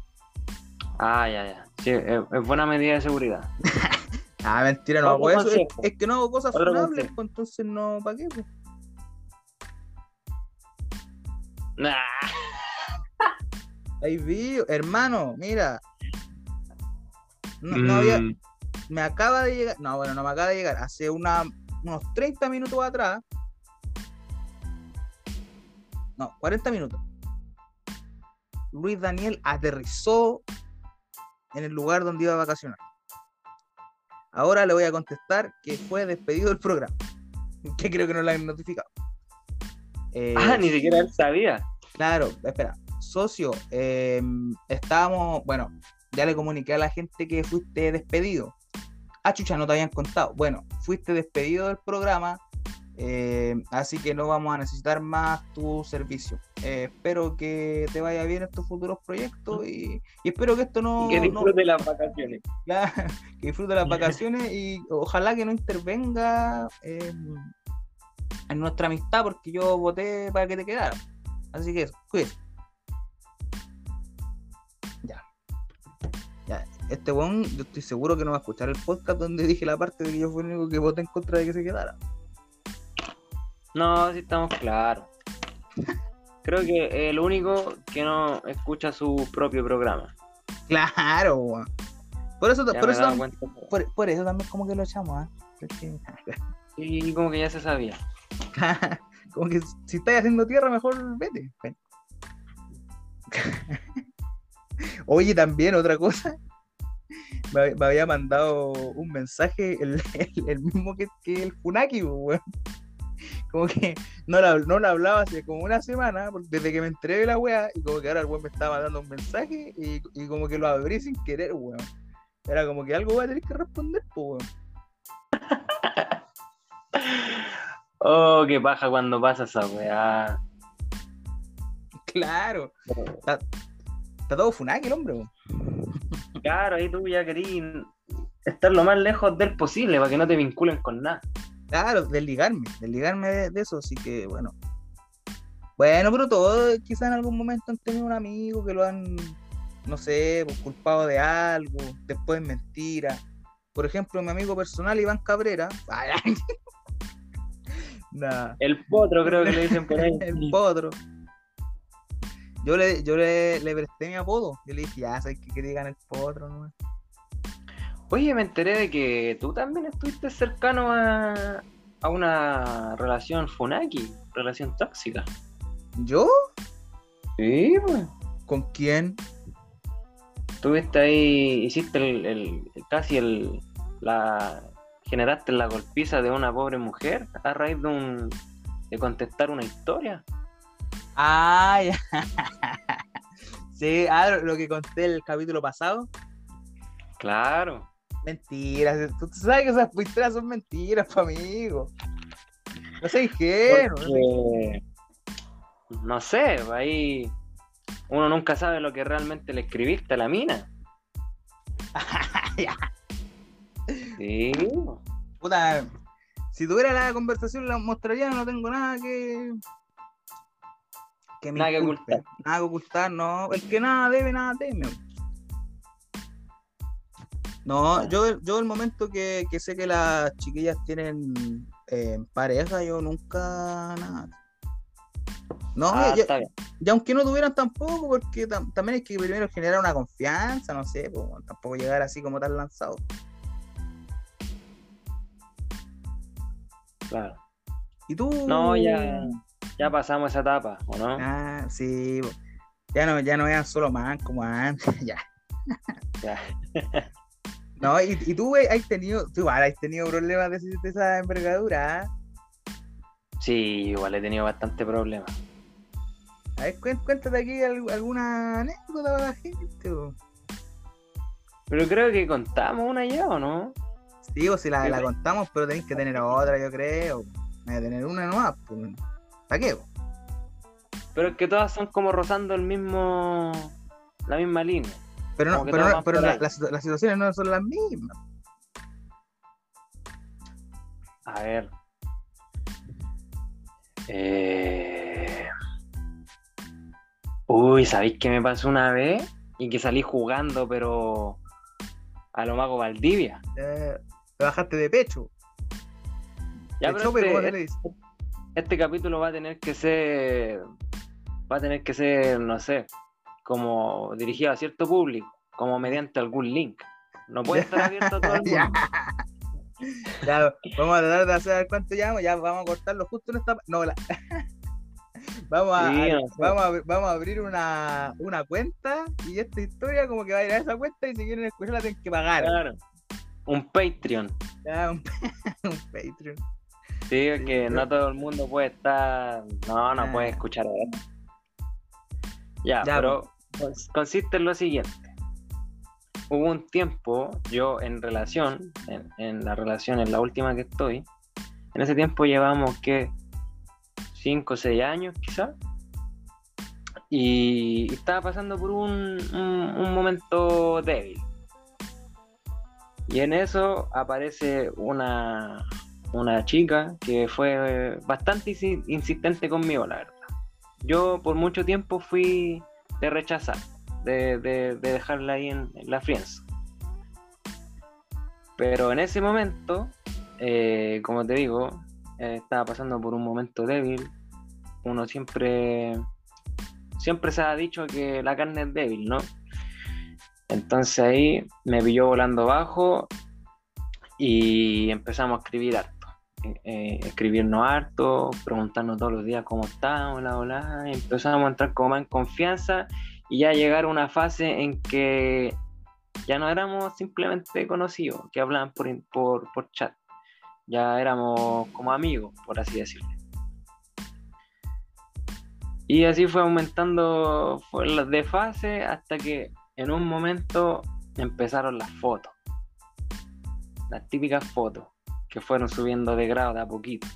Ah, ya, ya. Sí, es, es buena medida de seguridad. Ah, mentira, no hago eso. Es, consejo. es que no hago cosas funables, pues entonces no, ¿para qué? pues? Nah. Ahí vi, hermano, mira. No, no había, Mm, me acaba de llegar, no, bueno, no me acaba de llegar, hace una, unos 30 minutos atrás, no, 40 minutos, Luis Daniel aterrizó en el lugar donde iba a vacacionar. Ahora le voy a contestar que fue despedido del programa, que creo que no lo han notificado. Eh, Ah, ni siquiera él sabía. Claro, espera, socio, eh, estábamos, bueno, ya le comuniqué a la gente que fuiste despedido. Ah, chucha, no te habían contado. Bueno, fuiste despedido del programa, eh, así que no vamos a necesitar más tu servicio. Eh, espero que te vaya bien en tus futuros proyectos y, y espero que esto no, Y que no- disfrute las vacaciones. Claro, que disfrute las vacaciones y ojalá que no intervenga eh, en nuestra amistad porque yo voté para que te quedara. Así que eso, cuídate. Este weón, yo estoy seguro que no va a escuchar el podcast donde dije la parte de que yo fui el único que voté en contra de que se quedara. No, sí estamos claros. Creo que el único que no escucha su propio programa. Claro, weón. Por eso, por eso, he dado tam- cuenta. por, por eso también como que lo echamos, ¿ah? Porque- Sí, como que ya se sabía. Como que si estás haciendo tierra, mejor vete. Oye, también otra cosa. Me, había mandado un mensaje el, mismo que, el Funaki, weón. Como que no la, no la hablaba hace como una semana, desde que me enteré de la weá, y como que ahora el weón me estaba dando un mensaje y, y como que lo abrí sin querer, weón. Era como que algo voy a tener que responder, pues, weón. oh, qué paja cuando pasa esa weá. Claro. Está, todo funaki el hombre. Claro, ahí tú ya querías estar lo más lejos del posible para que no te vinculen con nada. Claro, desligarme, desligarme de, de eso, así que bueno. Bueno, pero todos quizás en algún momento han tenido un amigo que lo han no sé, pues, culpado de algo, después mentira. Por ejemplo, mi amigo personal, Iván Cabrera. El potro, creo que le dicen por ahí. el potro. Yo le, yo le, presté mi apodo. Yo le dije, ya sabes que, que digan el potro ¿no? Oye, me enteré de que tú también estuviste cercano a, a una relación funaki, relación tóxica. ¿Yo? Sí, pues. ¿Con quién? Tuviste ahí, hiciste el, casi el, la, generaste la golpiza de una pobre mujer a raíz de un, de contestar una historia. Ah, sí, ah, lo que conté el capítulo pasado. Claro. Mentiras, tú sabes que esas historias son mentiras, pa' amigo. No sé qué. No sé, ahí uno nunca sabe lo que realmente le escribiste a la mina. sí. Puta, si tuviera la conversación la mostraría, no tengo nada que. Que me nada que ocultar. Nada que ocultar, no. El que nada debe, nada teme. No, yo, yo el momento que, que sé que las chiquillas tienen eh, pareja, yo nunca nada. No, ah, y aunque no tuvieran tampoco, porque también hay que primero generar una confianza, no sé, pues, tampoco llegar así como tan lanzado. Claro. ¿Y tú? No, ya, ya pasamos esa etapa, ¿o no? Ah, sí. Ya no, ya no eran solo más como antes, ya. ya. no, y, y tú has tenido, tú igual has tenido problemas de, de esa envergadura. ¿ah? Sí, igual he tenido bastante problemas. A ver, cuéntate aquí alguna anécdota para la gente. Pero creo que contamos una ya, ¿o no? Sí, o si la, la contamos, pero tenéis que tener otra, yo creo. Hay que tener una nueva, pues. ¿Para qué? Pero es que todas son como rozando el mismo. la misma línea. Pero no, pero, pero las situaciones no son las mismas. A ver. Eh... Uy, ¿sabéis qué me pasó una vez? Y que salí jugando, pero a lo mago Valdivia. te bajaste de pecho. Ya, pero este, este, capítulo va a tener que ser. Va a tener que ser, no sé, como dirigido a cierto público, como mediante algún link. No puede estar abierto a todo el mundo. ya, vamos a tratar de hacer cuánto llamo, ya vamos a cortarlo justo en esta. No, la... Vamos a, vamos, a, vamos a abrir una, una, cuenta y esta historia como que va a ir a esa cuenta y si quieren escucharla tienen que pagar. Claro. Un Patreon. un, Patreon. Sí, que no todo el mundo puede estar. No, no puede ah. escuchar esto. Ya, pero pues. consiste en lo siguiente. Hubo un tiempo, yo en relación, en, en la relación, en la última que estoy, en ese tiempo llevamos que 5 o 6 años quizás. Y estaba pasando por un, un, momento débil. Y en eso aparece una, una chica que fue bastante insistente conmigo, la verdad. Yo por mucho tiempo fui de rechazar, de, de, dejarla ahí en, la frienza. Pero en ese momento, eh, como te digo, eh, estaba pasando por un momento débil. Uno siempre, siempre se ha dicho que la carne es débil, ¿no? Entonces ahí me pilló volando bajo y empezamos a escribir. Eh, escribirnos harto, preguntarnos todos los días cómo estamos, la hola, y empezamos a entrar como más en confianza y ya llegar a una fase en que ya no éramos simplemente conocidos, que hablaban por, por, por chat, ya éramos como amigos, por así decirlo. Y así fue aumentando de fase hasta que en un momento empezaron las fotos. Las típicas fotos que fueron subiendo de grado de a poquito.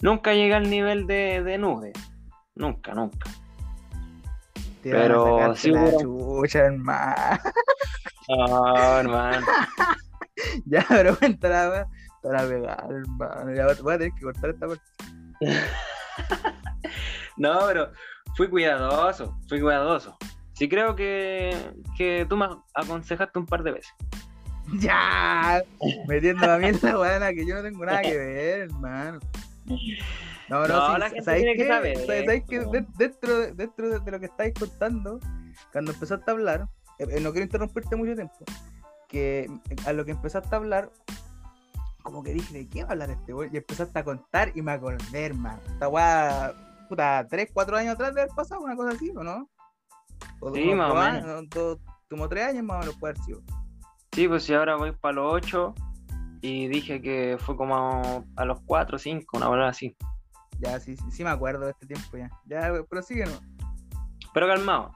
Nunca llegué al nivel de, de nude. Nunca, nunca. pero sí la chucha, hermano. No, hermano. ya, pero cuenta la para pegar, hermano. Ya voy a tener que cortar esta parte. no, pero fui cuidadoso, fui cuidadoso. Sí creo que, que tú me aconsejaste un par de veces. Ya, metiendo a mí en la buena que yo no tengo nada que ver, hermano. No, no, no sí, ¿sabéis qué? ¿Sabéis que dentro, dentro de lo que estáis contando, cuando empezaste a hablar, eh, eh, no quiero interrumpirte mucho tiempo, que a lo que empezaste a hablar, como que dije, ¿de qué va a hablar este güey? Y empezaste a contar y me acordé, hermano. Esta weá, puta, 3, 4 años atrás de haber pasado, una cosa así, ¿o no? sí, más o menos. como 3 años más o menos puede haber sido. Sí, pues si ahora voy para los 8 y dije que fue como a los 4 o 5, una hora así. Ya, sí, sí, sí me acuerdo de este tiempo ya. Ya, prosigue, ¿no? Pero calmado.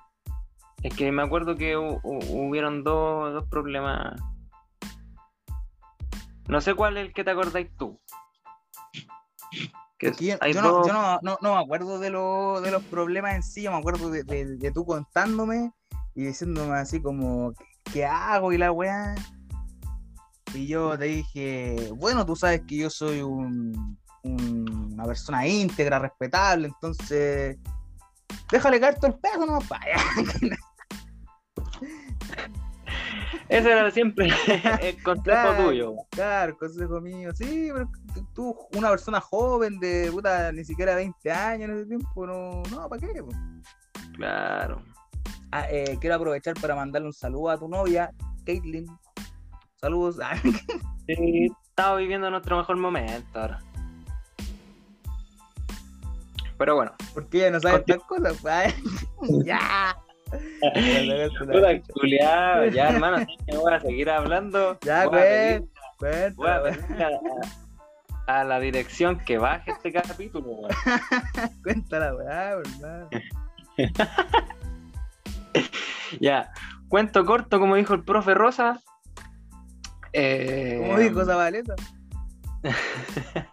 Es que me acuerdo que hubieron dos, dos problemas. No sé cuál es el que te acordáis tú. Que yo, no, yo no, no, no, me acuerdo de, lo, de los problemas en sí, yo me acuerdo de, de, de tú contándome y diciéndome así como, ¿qué hago? Y la weá. Y yo te dije, bueno, tú sabes que yo soy un, una persona íntegra, respetable, entonces déjale caer todo el peso, no vaya. Ese era siempre el consejo tuyo. Claro, consejo mío. Sí, pero tú, una persona joven de puta, ni siquiera 20 años en ese tiempo, no, no ¿para qué? Claro. Ah, eh, quiero aprovechar para mandarle un saludo a tu novia, Caitlin. Saludos. sí, estamos viviendo nuestro mejor momento ahora. Pero bueno. Porque ella no sabe estas cosas, ya. Puta ya hermano, voy a seguir hablando. Ya, güey. Voy a a, la dirección que baje este capítulo, Cuéntala, weá, verdad. ya, cuento corto, como dijo el profe Rosa. Eh, ¿Cómo dijo Zabaleta?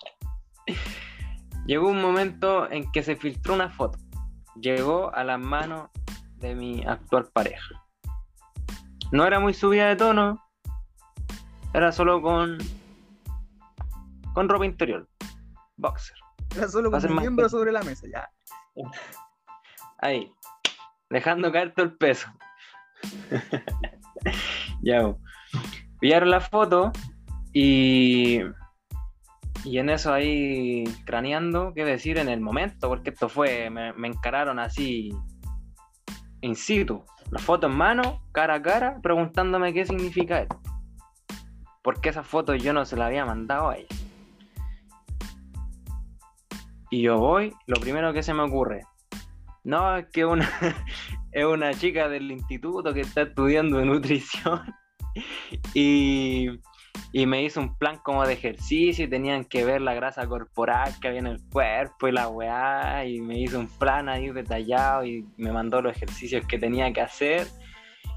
Llegó un momento en que se filtró una foto. Llegó a las manos de mi actual pareja. No era muy subida de tono, era solo con con ropa interior, boxer. Era solo con un miembro sobre la mesa, ya. Ahí, dejando caer todo el peso. ya, pillaron la foto y y en eso ahí craneando, qué decir en el momento, porque esto fue, me, me encararon así in situ, la foto en mano, cara a cara, preguntándome qué significa esto. Porque esa foto yo no se la había mandado a ella. Y yo voy, lo primero que se me ocurre, no, es que una, es una chica del instituto que está estudiando nutrición y y me hizo un plan como de ejercicio y tenían que ver la grasa corporal que había en el cuerpo y la weá y me hizo un plan ahí detallado y me mandó los ejercicios que tenía que hacer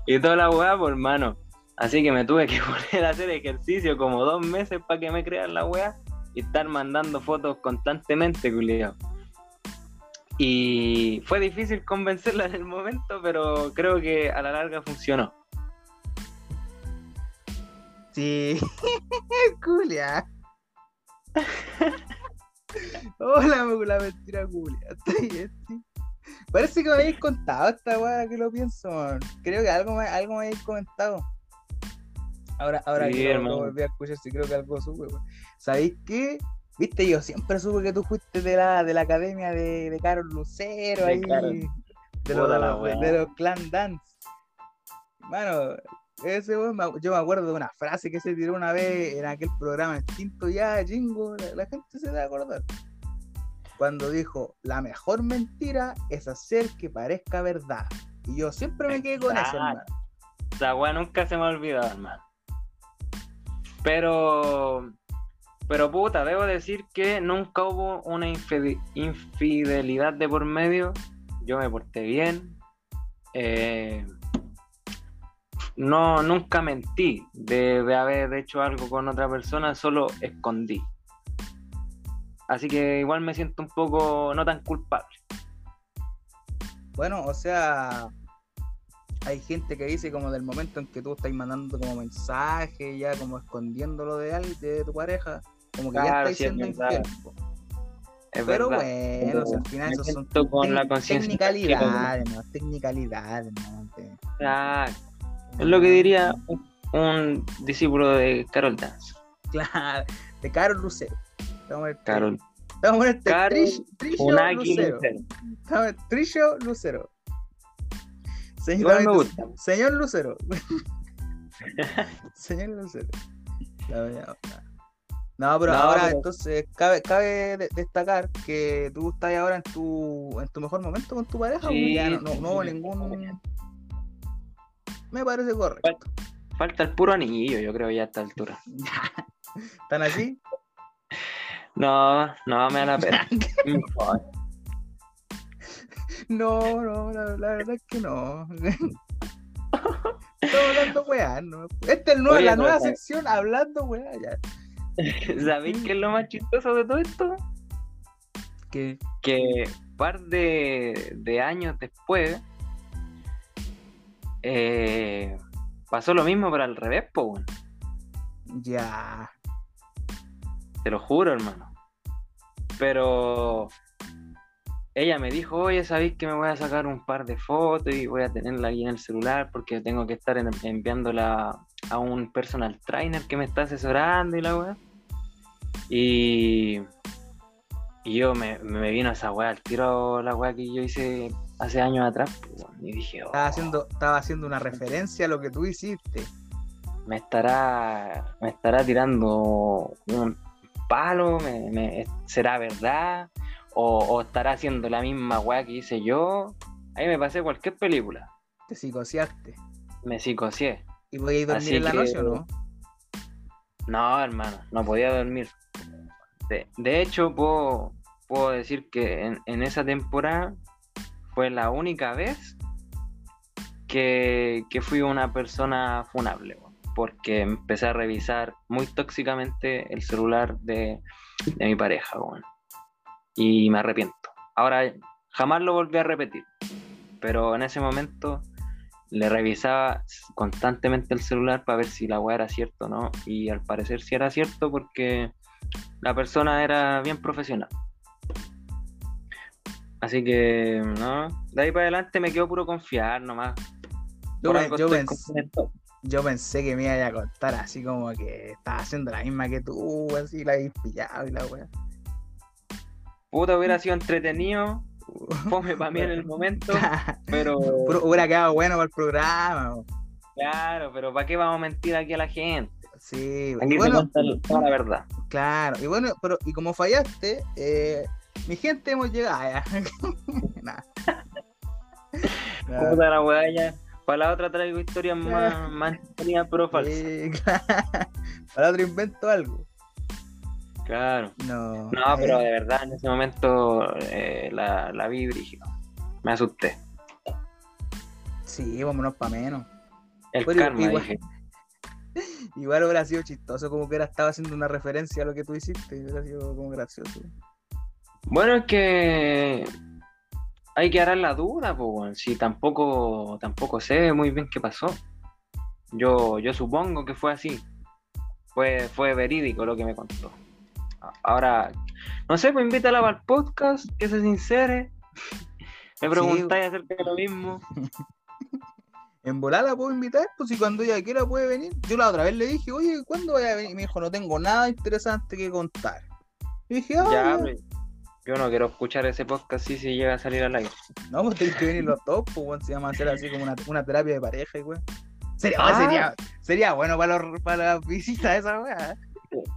y toda la weá, por hermano. Así que me tuve que poner a hacer ejercicio como dos meses para que me crean la weá y estar mandando fotos constantemente, culiao. Y fue difícil convencerla en el momento, pero creo que a la larga funcionó. Sí, culia. Hola, la mentira culia. Parece que me habéis contado esta weá que lo pienso. Creo que algo me, algo me habéis comentado. Ahora, ahora que lo, volví a escuchar, sí creo que algo supe, ¿Sabéis qué? Viste, yo siempre supe que tú fuiste de la, de la academia de, de Carol Lucero, ahí, de, los, de los Clan Dance. Bueno, ese yo me acuerdo de una frase que se tiró una vez en aquel programa extinto ya, Jingo, la, la gente se debe acordar. Cuando dijo, la mejor mentira es hacer que parezca verdad. Y yo siempre me quedé con eso, hermano. Esa weá nunca se me ha olvidado, hermano. Pero, pero puta, debo decir que nunca hubo una infide- infidelidad de por medio. Yo me porté bien. Eh, no, nunca mentí de, haber hecho algo con otra persona, solo escondí. Así que igual me siento un poco no tan culpable. Bueno, o sea, hay gente que dice como del momento en que tú estás mandando como mensaje, ya como escondiéndolo de de tu pareja, como que ya Claro, estás sí, es siendo infiel. Es Pero verdad. bueno, o sea, al final me esos son con la tecnicalidades, ¿no? Tecnicalidades, ¿no? Ah, es lo que diría un, un discípulo de Carol Dance. Claro, de Carol Lucero. Carol Vamos a Carol Trish- Trisho Unagi Lucero. Lucero. Trisho Lucero. Señor, me gusta. Señor Lucero. Señor Lucero. Ya, ya. No, pero No, ahora pero- entonces cabe, cabe de- destacar que tú estás ahora en tu, en tu mejor momento con tu pareja. Sí, o ya no, no, sí, no hubo ningún. Me parece correcto. Falta el puro anillo, yo creo, ya a esta altura. ¿Están así? No, no me da la pena. Mm. No, no, la, la verdad es que no. Estamos hablando weá, ¿no? Esta es nueva- Oye, la nueva sección hablando weá, ya. ¿Sabéis qué es lo más chistoso de todo esto? Que Que par de, de años después eh, pasó lo mismo, pero al revés, po, ya. Te lo juro, hermano. Pero ella me dijo, oye, ¿sabéis que me voy a sacar un par de fotos y voy a tenerla ahí en el celular porque tengo que estar en- enviándola a un personal trainer que me está asesorando y la weá? Y, y yo me, me vino esa weá al tiro la weá que yo hice hace años atrás pues, y dije, oh, Estaba haciendo, estaba haciendo una referencia a lo que tú hiciste. me estará me estará tirando un palo, me, me- será verdad, o, o estará haciendo la misma weá que hice yo. Ahí me pasé cualquier película, Te psicoseaste. me psicocié. ¿Y podías dormir Así en la que- noche o no? No, hermano, no podía dormir. De, de hecho, puedo, puedo decir que en, esa temporada fue la única vez que, que fui una persona funable, porque empecé a revisar muy tóxicamente el celular de, de mi pareja, y me arrepiento. Ahora jamás lo volví a repetir, pero en ese momento le revisaba constantemente el celular para ver si la weá era cierto o no, y al parecer sí era cierto porque la persona era bien profesional. Así que, no, de ahí para adelante me quedo puro confiar nomás. Yo, pensé que me iba a contar así como que estaba haciendo la misma que tú, así la habéis pillado y la weá. Puta, hubiera sido entretenido, fome para mí en el momento, pero Puro- hubiera quedado bueno para el programa. claro, pero ¿para qué vamos a mentir aquí a la gente? Sí, Aquí y bueno, toda la verdad. claro. Y bueno, pero y como fallaste, eh, mi gente hemos llegado. Nah. Puta la weá ya. Para la otra traigo historias más, más pero falsas. Sí, claro. Para otro invento algo. Claro. No. No, pero eh, de verdad en ese momento eh, la, la vi brígido. Me asusté. Sí, vámonos para menos. El Pero karma, igual- dije. Igual hubiera sido chistoso, como que era estaba haciendo una referencia a lo que tú hiciste. Hubiera sido como gracioso. Bueno, es que hay que arar la duda, pues, si tampoco, tampoco sé muy bien qué pasó. Yo, yo supongo que fue así. Fue, fue verídico lo que me contó. Ahora, no sé, pues invítala el podcast, que se sincere. Me Sí. preguntáis acerca de lo mismo. En volar la puedo invitar, pues si cuando ella quiera puede venir. Yo la otra vez le dije, oye, ¿cuándo voy a venir? Y me dijo, no tengo nada interesante que contar. Y dije, ah, Ya, pues, yo no quiero escuchar ese podcast si si llega a salir al aire. no, pues tenés que venir los dos, pues weón, se llama hacer así como una, una terapia de pareja y weón. Sería, Ah. sería, sería bueno para, los, para las visitas de esa weá.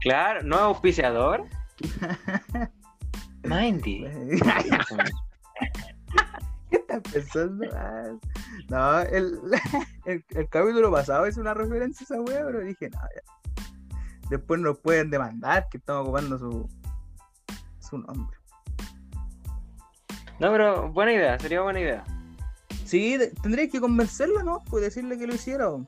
Claro, nuevo auspiciador. Mindy. ¿Qué estás pensando? Ah, No, el, el, el capítulo pasado es una referencia a esa wea, pero dije, no, ya. Después nos pueden demandar que estamos ocupando su, su nombre. No, pero buena idea, sería buena idea. Sí, tendréis que convencerla, ¿no? Pues decirle que lo hiciera. o-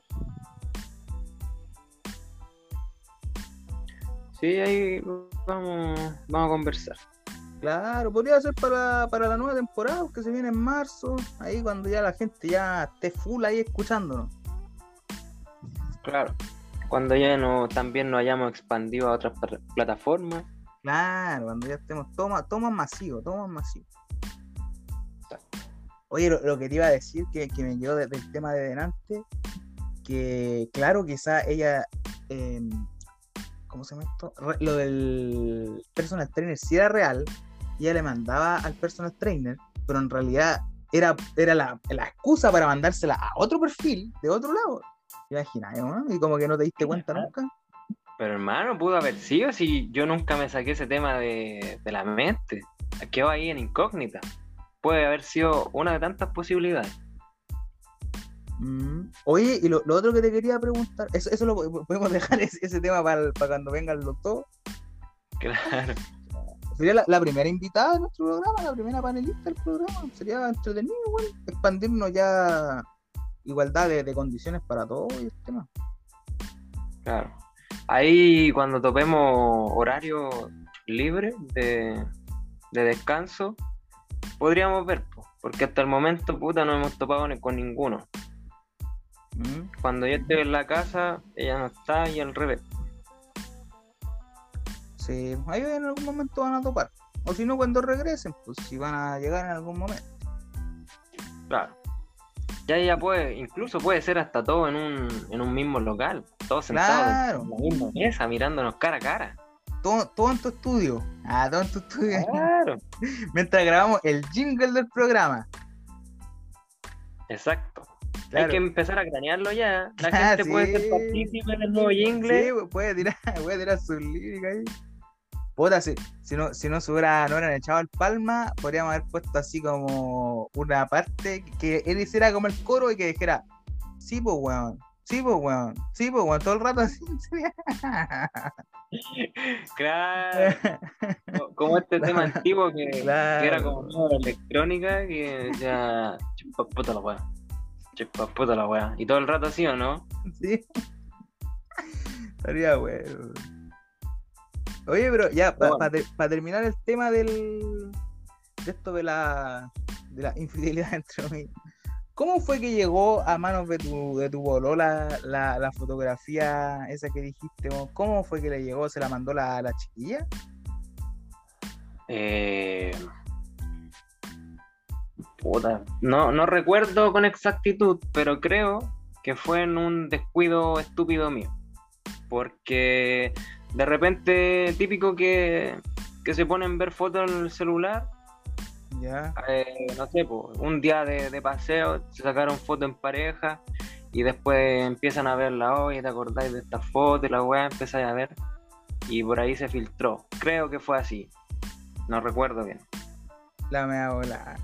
Sí, ahí vamos, vamos a conversar. Claro, podría ser para, para la nueva temporada, que se viene en marzo, ahí cuando ya la gente ya esté full ahí escuchándonos. Claro. Cuando ya no, también nos hayamos expandido a otras pla- plataformas. Claro, cuando ya estemos, toma, toma masivo, toma masivo. Oye, lo, lo que te iba a decir, que, que me quedó de- del tema de delante, que claro, quizá ella, em, ¿cómo se llama esto? Re- lo del personal trainer sí era real, ella le mandaba al personal trainer, pero en realidad era, era la, la excusa para mandársela a otro perfil de otro lado. Imagina, ¿no? Y como que no te diste cuenta nunca. Pero hermano, pudo haber sido si yo nunca me saqué ese tema de, de la mente. Quedó ahí en incógnita. Puede haber sido una de tantas posibilidades. Mm. Oye, y lo, lo otro que te quería preguntar, eso, eso lo po- podemos dejar ese, ese tema para, para cuando vengan los dos. Claro. Sería la, la primera invitada de nuestro programa, la primera panelista del programa. Sería entretenido, igual, expandirnos ya igualdad de, de condiciones para todos y el tema. Claro. Ahí cuando topemos horario libre de, de descanso, podríamos ver, po, porque hasta el momento, puta, no hemos topado con ninguno. Mm. Cuando yo esté en la casa, ella no está y al revés. Sí, ahí en algún momento van a topar. O si no, cuando regresen, pues si van a llegar en algún momento. Claro. Ya ya puede, incluso puede ser hasta todo en un, en un mismo local, todos sentados Claro. en la misma mesa, mirándonos cara a cara. Todo, todo en tu estudio. Ah, todo en tu estudio. Claro. Mientras grabamos el jingle del programa. Exacto. Claro. Hay que empezar a cranearlo ya. La Ah, gente puede ser partícipe del nuevo jingle. Sí, puede tirar, puede tirar sus líricas ahí. Puta, si, si no, si no se hubiera, no hubieran echado el palma, podríamos haber puesto así como una parte que él hiciera como el coro y que dijera, sí, pues weón, sí, pues weón, sí, pues weón, todo el rato así. Claro. Co- Como este tema antiguo que, Claro. que era como una electrónica que decía chupa puta la wea. Chupa puta la wea. Y todo el rato así o no? sí. Estaría bueno. Oye, pero ya, para terminar el tema del de esto de la de la infidelidad entre mí. ¿Cómo fue que llegó a manos de tu, de tu bolola la, la fotografía esa que dijiste? ¿Cómo fue que le llegó? ¿Se la mandó la, la chiquilla? Eh, puta, no, no recuerdo con exactitud, pero creo que fue en un descuido estúpido mío. Porque de repente, típico que, que se ponen a ver fotos en el celular, Ya. eh, no sé, un día de, de paseo, se sacaron fotos en pareja y después empiezan a verla, oye, ¿te acordáis de esta foto? Y la weá empezáis a ver y por ahí se filtró. Creo que fue así. No recuerdo bien. La mea bola.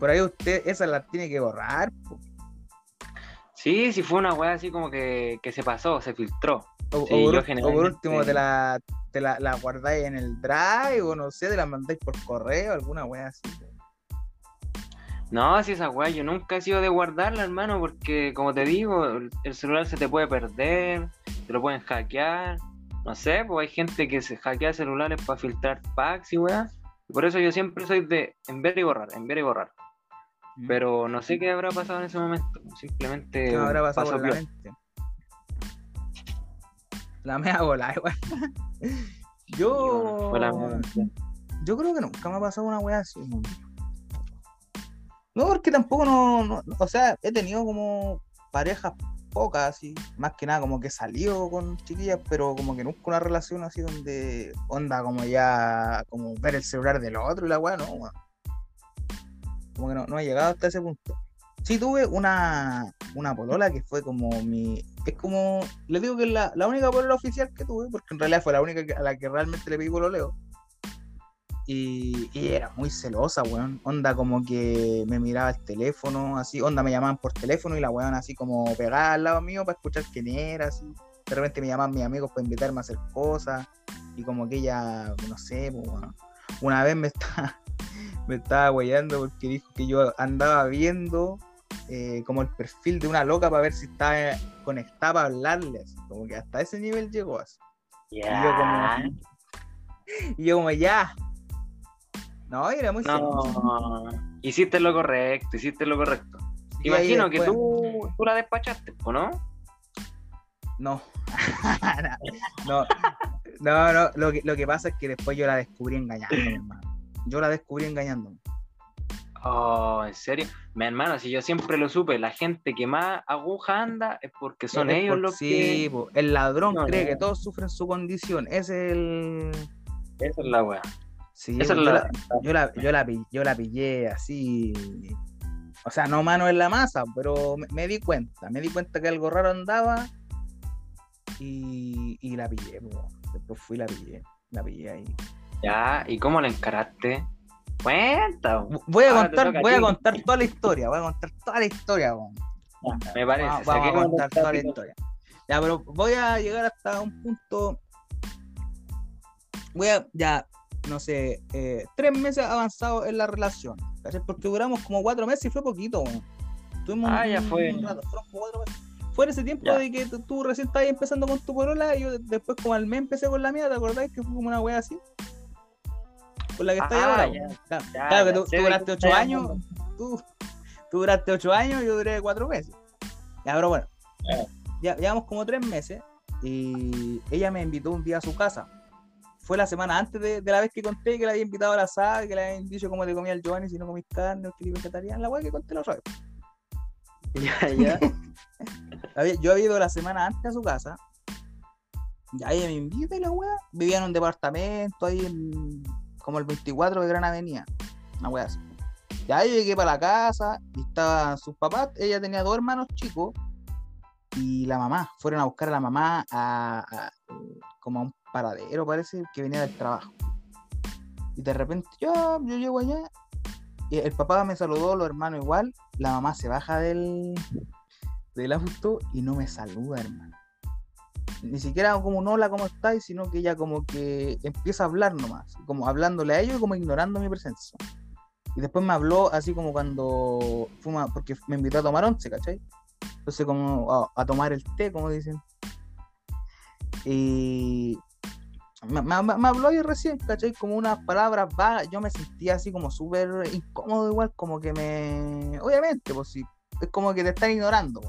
Por ahí usted esa la tiene que borrar. po. Sí, sí fue una weá así como que, que se pasó, se filtró. O, Sí, o por, o último te la, te la, la guardáis en el drive o no sé, te la mandáis por correo, alguna wea así. No, si esa weá yo nunca he sido de guardarla, hermano, porque como te digo, el el celular se te puede perder, te lo pueden hackear. No sé, pues hay gente que se hackea celulares para filtrar packs y weá. Por eso yo siempre soy de enviar y borrar, enviar y borrar. Mm. Pero no sé qué habrá pasado en ese momento. Simplemente ¿Qué habrá pasado por la piola. mente? La mea bola, igual. Yo. Yo creo que nunca me ha pasado una wea así. No, porque tampoco no, no- O sea, he tenido como parejas pocas, así. Más que nada, como que he salido con chiquillas, pero como que nunca una relación así donde. Onda, como ya. Como ver el celular del otro y la wea, no, weón. Como que no, no he llegado hasta ese punto. Sí tuve una. una polola que fue como mi. Es como. Le digo que es la, la única polola oficial que tuve, porque en realidad fue la única a la que realmente le pedí pololeo. Y, y era muy celosa, weón. Onda como que me miraba el teléfono, así. Onda me llamaban por teléfono y la weón así como pegada al lado mío para escuchar quién era, así. De repente me llamaban mis amigos para invitarme a hacer cosas. Y como que ella, no sé, pues, bueno, una vez me estaba, me estaba guayando porque dijo que yo andaba viendo eh, como el perfil de una loca para ver si estaba conectada para hablarle. así. Como que hasta ese nivel llegó así. Y yo como, y yo como ya. No, era muy. No, hiciste lo correcto, hiciste lo correcto. Imagino que tú, tú la despachaste, ¿o no? No. no, no, no. Lo que, lo que pasa es que después yo la descubrí engañándome, hermano. Yo la descubrí engañándome. Oh, ¿en serio? Mi hermano, si yo siempre lo supe, la gente que más aguja anda es porque son Es ellos por- los sí, que... po, el ladrón No, cree no. que todos sufren su condición. Es el. Esa es la wea. Sí, Esa po, es yo, la... la, yo, la, yo, la, yo la pillé así. O sea, no mano en la masa, pero me, me di cuenta. Me di cuenta que algo raro andaba y, y la pillé. po. Después fui y la pillé. La pillé ahí. Ya, ¿y cómo la encaraste? Cuenta. Voy a Ahora contar, a voy a contar toda la historia. Voy a contar toda la historia. Me parece. Vamos, vamos a contar toda la historia. Ya, pero voy a llegar hasta un punto. Voy a, ya, no sé, eh, tres meses avanzados en la relación. ¿cachai? Porque duramos como cuatro meses y fue poquito. Tuvimos Ah, un- ya fue. un rato, fueron como cuatro meses. Fue en ese tiempo Ya. de que tú- recién estabas empezando con tu porola y yo de- después como al mes empecé con la mía, ¿te acordáis que fue como una wea así? Con la que estás Ah, ahora. ya. Claro, Ya, claro que tú, duraste ocho años, tú, tú duraste ocho años y yo duré cuatro meses. Ya, pero bueno. Ya. Ya, llevamos como tres meses y ella me invitó un día a su casa. Fue la semana antes de, de la vez que conté que la había invitado a la asada, que le habían dicho cómo te comía el Giovanni si no comís carne o que eres vegetariano, la weá que conté otra vez. Ya, ya. Había- yo había ido la semana antes a su casa. Ya ella me invita y la weá. Vivía en un departamento ahí en como el 24 de Gran Avenida. Una weá así. Ya yo llegué para la casa y estaban sus papás. Ella tenía dos hermanos chicos y la mamá. Fueron a buscar a la mamá a- como a un paradero, parece, que venía del trabajo. Y de repente yo, yo llego allá y el papá me saludó, los hermanos igual. La mamá se baja del, del auto y no me saluda, hermano. Ni siquiera como un hola, ¿cómo estáis? Sino que ella como que empieza a hablar nomás, como hablándole a ellos y como ignorando mi presencia. Y después me habló así como cuando fuma, porque me invitó a tomar once, ¿cachai? Entonces como a, tomar el té, como dicen. Y me, me- habló ahí recién, ¿cachai? Como unas palabras vagas. Yo me sentía así como súper incómodo igual, como que me... Obviamente, pues sí, es como que te están ignorando.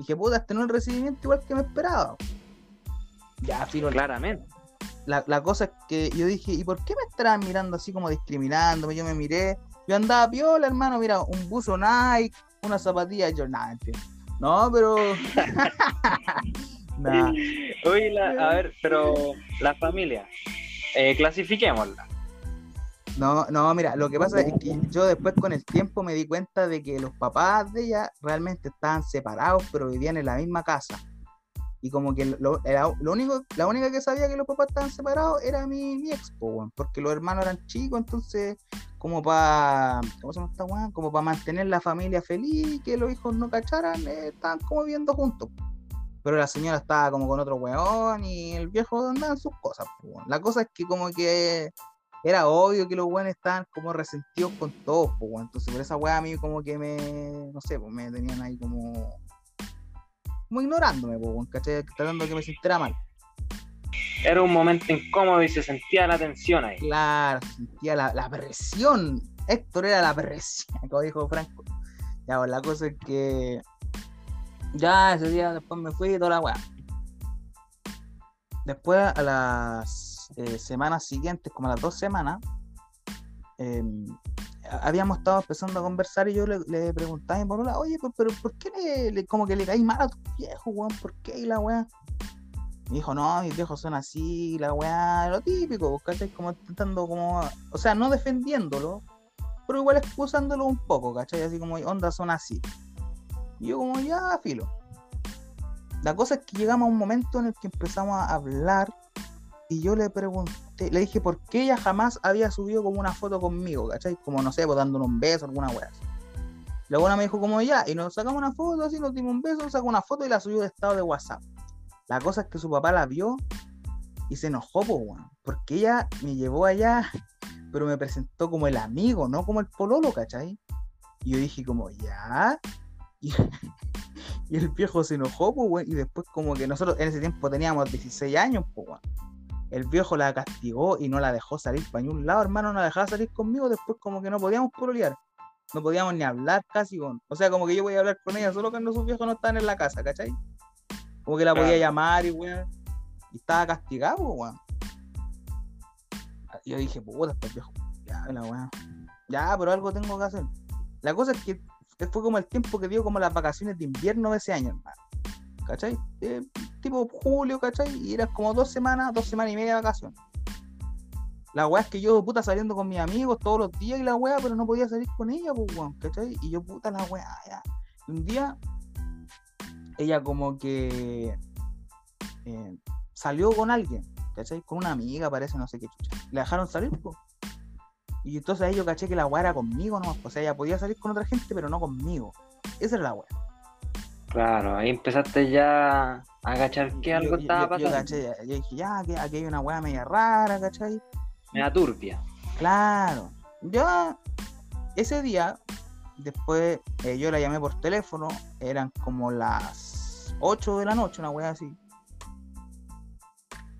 Dije, puta, este no es el recibimiento igual que me esperaba. Ya, filo, Claramente. la, la cosa es que yo dije, ¿y por qué me estarán mirando así como discriminándome? Yo me miré, yo andaba piola, hermano, mira, un buzo Nike, una zapatilla, yo nada, entiendo. No, pero. Nah. La- a ver, pero la familia, eh, clasifiquémosla. No, no, mira, lo que pasa es que yo después con el tiempo me di cuenta de que los papás de ella realmente estaban separados, pero vivían en la misma casa. Y como que lo, era- lo único, la única que sabía que los papás estaban separados era mi, mi ex, po, weón, porque los hermanos eran chicos, entonces, como para, ¿cómo se llama esta weá? Como para mantener la familia feliz, que los hijos no cacharan, eh, estaban como viviendo juntos. Pero la señora estaba como con otro weón y el viejo andaba en sus cosas. po, weón. La cosa es que como que era obvio que los weones estaban como resentidos con todos, pues, weón. Entonces, por esa weá a mí como que me, no sé, pues me tenían ahí como, como ignorándome, pues, weón, ¿cachai? Tratando de que me sintiera mal. Era un momento incómodo y se sentía la tensión ahí. Claro, se sentía la, la presión. Héctor era la presión, como dijo Franco. Ya, pues la cosa es que ya ese día después me fui y toda la weá. Después, a las eh, semanas siguientes, como las dos semanas, eh, habíamos estado empezando a conversar y yo le, preguntaba a mi polola, oye, pero, ¿por qué le, como que le caí mal a tu viejo, weón? ¿Por qué? Y la weá. Me dijo, no, mis viejos son así, la weá, lo típico, ¿cachai? Como intentando como, o sea, no defendiéndolo, pero igual excusándolo un poco, ¿cachai? Así como, onda, son así. Y yo como, ya, filo. La cosa es que llegamos a un momento en el que empezamos a hablar y yo le pregunté, le dije por qué ella jamás había subido como una foto conmigo, ¿cachai? Como, no sé, pues dándole un beso, alguna wea La buena me dijo como ya, y nos sacamos una foto, así nos dimos un beso, sacó una foto y la subió de estado de WhatsApp. La cosa es que su papá la vio y se enojó, pues, weón, porque ella me llevó allá, pero me presentó como el amigo, no como el pololo, ¿cachai? Y yo dije como, ya, Y, el viejo se enojó, pues, Y después, como que nosotros en ese tiempo teníamos 16 años, pues, El viejo la castigó y no la dejó salir para ningún lado, hermano. No la dejaba salir conmigo. Después, como que no podíamos pololear. No podíamos ni hablar casi con. O sea, como que yo voy a hablar con ella solo cuando sus viejos no estaban en la casa, ¿cachai? Como que la podía llamar y, weón. Y estaba castigado, weón. Y yo dije, puta, este viejo. Ya, la weón. Ya, pero algo tengo que hacer. La cosa es que fue como el tiempo que dio como las vacaciones de invierno de ese año, hermano. ¿Cachai? Eh, tipo julio, ¿cachai? Y eran como dos semanas, dos semanas y media de vacaciones. La weá es que yo, puta, saliendo con mis amigos todos los días y la weá, pero no podía salir con ella, pues, weón, ¿cachai? Y yo, puta, la weá, ya. un día, ella como que eh, salió con alguien, ¿cachai? Con una amiga, parece, no sé qué chucha. Le dejaron salir, pues. Y entonces ahí yo caché que la weá era conmigo no O sea, ella podía salir con otra gente, pero no conmigo. Esa era la weá. Claro, ahí empezaste ya a agachar que algo estaba pasando. Yo, caché, yo dije, ya, aquí, aquí, hay una weá media rara, ¿cachai? Media turbia. Claro. Yo, ese día, después eh, yo la llamé por teléfono, eran como las 8 de la noche, una weá así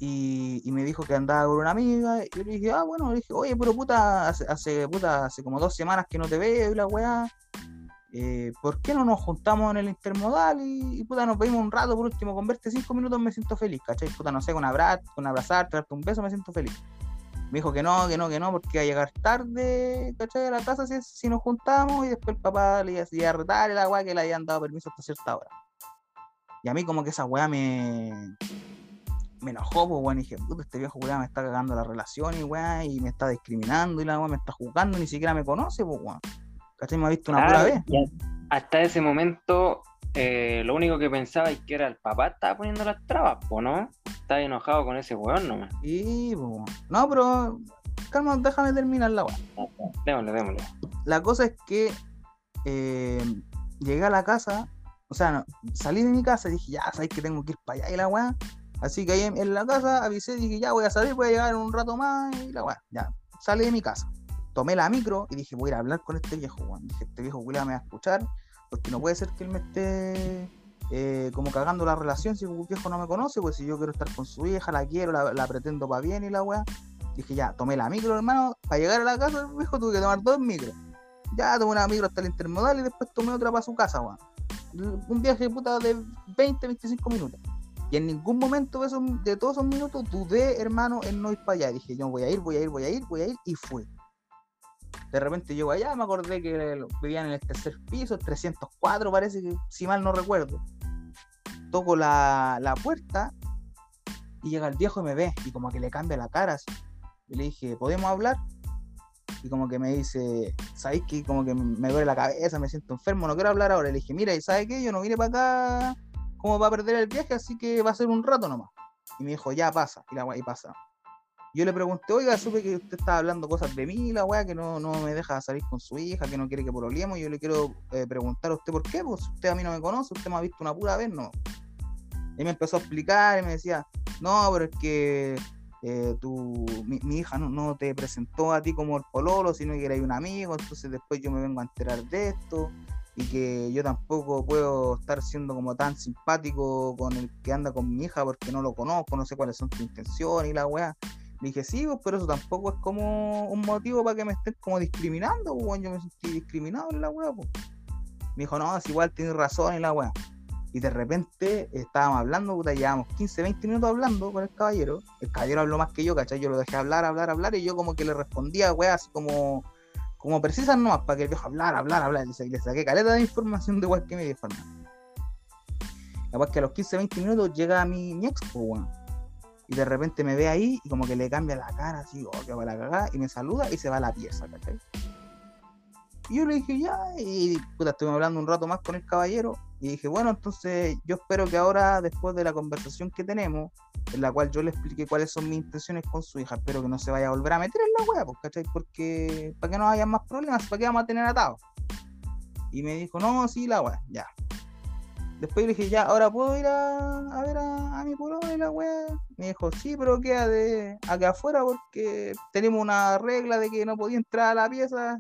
y, me dijo que andaba con una amiga, y yo le dije, ah, bueno, le dije, oye, pero puta, hace, puta, hace como dos semanas que no te veo y la weá, eh, ¿por qué no nos juntamos en el intermodal y, puta, nos veimos un rato por último, con verte cinco minutos me siento feliz, ¿cachai? Puta, no sé, con, abrazar, con abrazarte, darte un beso me siento feliz. Me dijo que no, que no, que no, porque iba a llegar tarde, ¿cachai? A la casa si, si nos juntamos y después el papá le iba a retar la weá que le habían dado permiso hasta cierta hora. Y a mí como que esa weá me, me enojó, pues, weón, y dije, puta, este viejo weón me está cagando la relación y weón, y me está discriminando y la weón me está jugando, ni siquiera me conoce, pues, weón. ¿Cachai? Me ha visto una pura vez. Hasta ese momento, eh, lo único que pensaba es que era el papá estaba poniendo las trabas, pues, ¿no? Estaba enojado con ese weón nomás. Sí, pues, no, pero, calma, déjame terminar la weón. Démosle, démosle. La cosa es que eh, llegué a la casa, o sea, salí de mi casa y dije, ya, sabes que tengo que ir para allá y la weón Así que ahí en, la casa avisé, dije, ya voy a salir, voy a llegar un rato más y la weá, ya, salí de mi casa. Tomé la micro y dije, voy a ir a hablar con este viejo, weón. Dije, este viejo William me va a escuchar, porque no puede ser que él me esté eh, como cagando la relación si un viejo no me conoce, pues si yo quiero estar con su hija, la quiero, la, pretendo para bien y la weá. Dije, ya, tomé la micro, hermano, para llegar a la casa el viejo tuve que tomar dos micros. Ya tomé una micro hasta el intermodal y después tomé otra para su casa, weón. Un viaje puta de 20, 25 minutos. Y en ningún momento de, esos, de todos esos minutos dudé, hermano, en no ir para allá. Dije, yo voy a ir, voy a ir, voy a ir, voy a ir, y fui. De repente llego allá, me acordé que vivían en el tercer piso, 304 parece que, si mal no recuerdo. Toco la, la puerta y llega el viejo y me ve, y como que le cambia la cara así. Y le dije, ¿podemos hablar? Y como que me dice, ¿sabéis que como que me duele la cabeza, me siento enfermo, no quiero hablar ahora? Le dije, mira, ¿y sabes qué? Yo no vine para acá cómo va a perder el viaje, así que va a ser un rato nomás. Y me dijo, ya pasa, y la y pasa. Yo le pregunté, oiga, supe que usted estaba hablando cosas de mí, la weá, que no, no me deja salir con su hija, que no quiere que problemos. Y yo le quiero eh, preguntar a usted por qué, pues usted a mí no me conoce, usted me ha visto una pura vez, no. Y me empezó a explicar y me decía, no, pero es que eh, tu, mi, hija no, no, te presentó a ti como el pololo, sino que era un amigo, entonces después yo me vengo a enterar de esto y que yo tampoco puedo estar siendo como tan simpático con el que anda con mi hija porque no lo conozco, no sé cuáles son tus intenciones y la weá. Le dije, sí, pues, pero eso tampoco es como un motivo para que me estén como discriminando, pues, yo me sentí discriminado en la weá, pues. Me dijo, no, es igual, tienes razón y la weá. Y de repente estábamos hablando, puta, llevamos 15, 20 minutos hablando con el caballero. El caballero habló más que yo, ¿cachai? Yo lo dejé hablar, hablar, hablar, y yo como que le respondía, weá, así como como precisan nomás, para que el viejo hablar, hablar, hablar. Le, le saqué caleta de información de igual que me dijo, hermano. Capaz que a los 15, 20 minutos llega mi, mi ex, pues, Y de repente me ve ahí y como que le cambia la cara, así, oh, que va la cagada, y me saluda y se va a la pieza, ¿cachai? Y yo le dije, ya, y puta, estuvimos hablando un rato más con el caballero, Y dije, bueno, entonces yo espero que ahora, después de la conversación que tenemos, en la cual yo le expliqué cuáles son mis intenciones con su hija, espero que no se vaya a volver a meter en la wea, pues, ¿cachai? Porque para que no haya más problemas, ¿para qué vamos a tener atados? Y me dijo, no, sí, la wea, ya. Después le dije, ya, ahora puedo ir a, ver a, mi pueblo y la wea. Me dijo, sí, pero queda de acá afuera porque tenemos una regla de que no podía entrar a la pieza,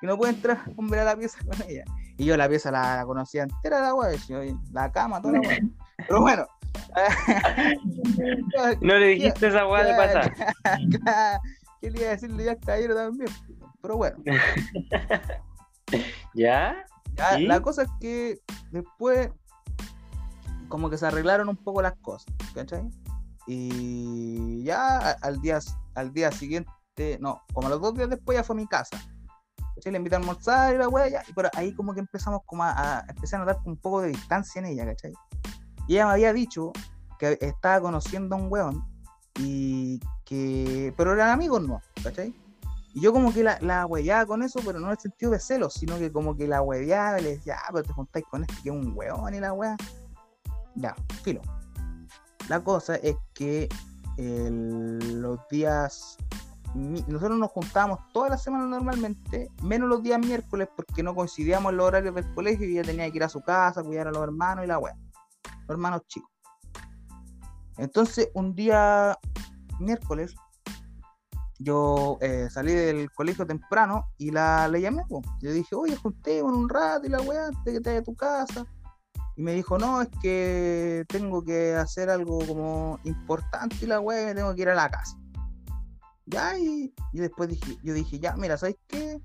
que no puede entrar hombre a la pieza con ella. Y yo la pieza la, conocía entera, la wea, la cama, toda la wea. Pero bueno. no le dijiste esa wea de pasar. ¿Qué le iba a decirle ya caballero también? Pero bueno. ¿Ya? La cosa es que después como que se arreglaron un poco las cosas, ¿cachai? Y ya al día, al día siguiente, no, como los dos días después ya fue a mi casa. ¿cachai? Le invité a almorzar y la ya, y por ahí como que empezamos como a, empezar a notar un poco de distancia en ella, ¿cachai? Y ella me había dicho que estaba conociendo a un weón y que, pero eran amigos no, ¿cachai? Y yo como que la, la con eso, pero no en el sentido de celos, sino que como que la hueveaba y le decía, ah, pero te juntáis con este que es un hueón y la wea. Ya, filo. La cosa es que los días nosotros nos juntábamos todas las semanas normalmente, menos los días miércoles porque no coincidíamos en los horarios del colegio y ella tenía que ir a su casa, cuidar a los hermanos y la wea. Los hermanos chicos. Entonces, un día miércoles yo eh, salí del colegio temprano y la le llamé. Yo dije, oye, juntémonos un rato y la weá, antes que te vaya a tu casa. Y me dijo, no, es que tengo que hacer algo como importante y la weá, me tengo que ir a la casa. Ya, y, después dije, yo dije, ya, mira, ¿sabes qué?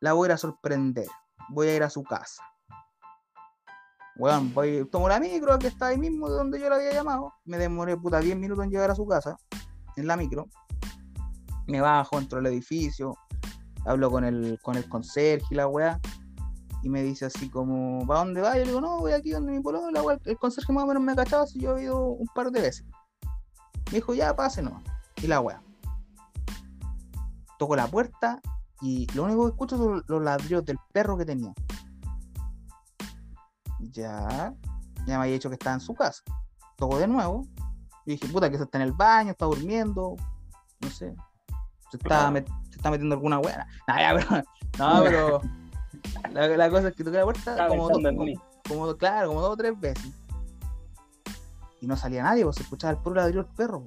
La voy a sorprender. Voy a ir a su casa. Weón, voy, tomo la micro que está ahí mismo de donde yo la había llamado. Me demoré puta 10 minutos en llegar a su casa, en la micro me bajo, entro al edificio, hablo con el, con el conserje y la weá, y me dice así como, ¿para dónde va? Yo le digo, no, voy aquí donde mi polo, la weá, el conserje más o menos me ha cachado si yo he ido un par de veces. Me dijo, ya, pase no. Y la weá. Toco la puerta y lo único que escucho son los ladrillos del perro que tenía. Ya, ya me había dicho que estaba en su casa. Toco de nuevo. Y dije, puta, que se está en el baño, está durmiendo. No sé se está, metiendo alguna buena. no, pero la, cosa es que toqué la puerta como, como, claro, como dos o tres veces. Y no salía nadie, pues se escuchaba el puro ladrillo del perro.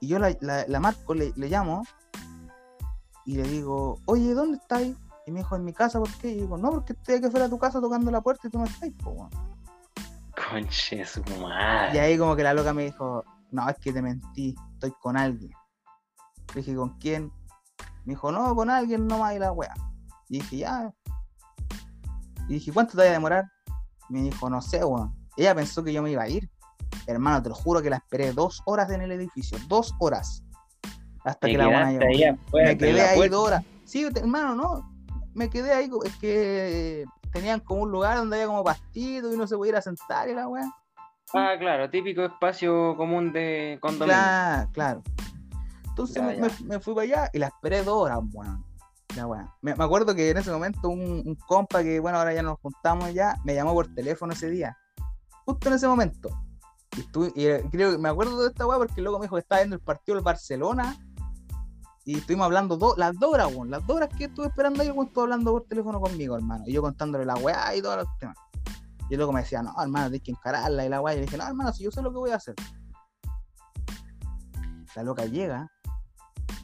Y yo la, la, marco, le, le, llamo y le digo, oye, ¿dónde estáis? Y me dijo, en mi casa, ¿por qué? Y digo, no, porque estoy que fuera a tu casa tocando la puerta y tú no estás, po, Conche su madre. Y ahí como que la loca me dijo, no, es que te mentí, estoy con alguien. Le dije, ¿con quién? Me dijo, no, con alguien nomás y la weá. Y dije, ya. Y dije, ¿cuánto te va a demorar? Me dijo, no sé, weón. Ella pensó que yo me iba a ir. Hermano, te lo juro que la esperé dos horas en el edificio. Dos horas. Hasta que la buena llegó. Me quedé ahí dos horas. Sí, hermano, no. Me quedé ahí. Es que tenían como un lugar donde había como pastito y uno se podía sentar y la weá. Ah, claro, típico espacio común de condominio. Claro, claro. Entonces me, fui para allá y la esperé dos horas, bueno. Ya, bueno. Me, acuerdo que en ese momento un, compa que, bueno, ahora ya nos juntamos ya, me llamó por teléfono ese día. Justo en ese momento. Y, y eh, creo que me acuerdo de esta weá porque luego me dijo que estaba viendo el partido del Barcelona. Y estuvimos hablando las dos horas, weón. Las dos horas que estuve esperando ahí, weón, estuvo hablando por teléfono conmigo, hermano. Y yo contándole la weá y todos los temas. Y luego me decía, no, hermano, tienes que encararla y la weá. Y le dije, no, hermano, si yo sé lo que voy a hacer. La loca llega,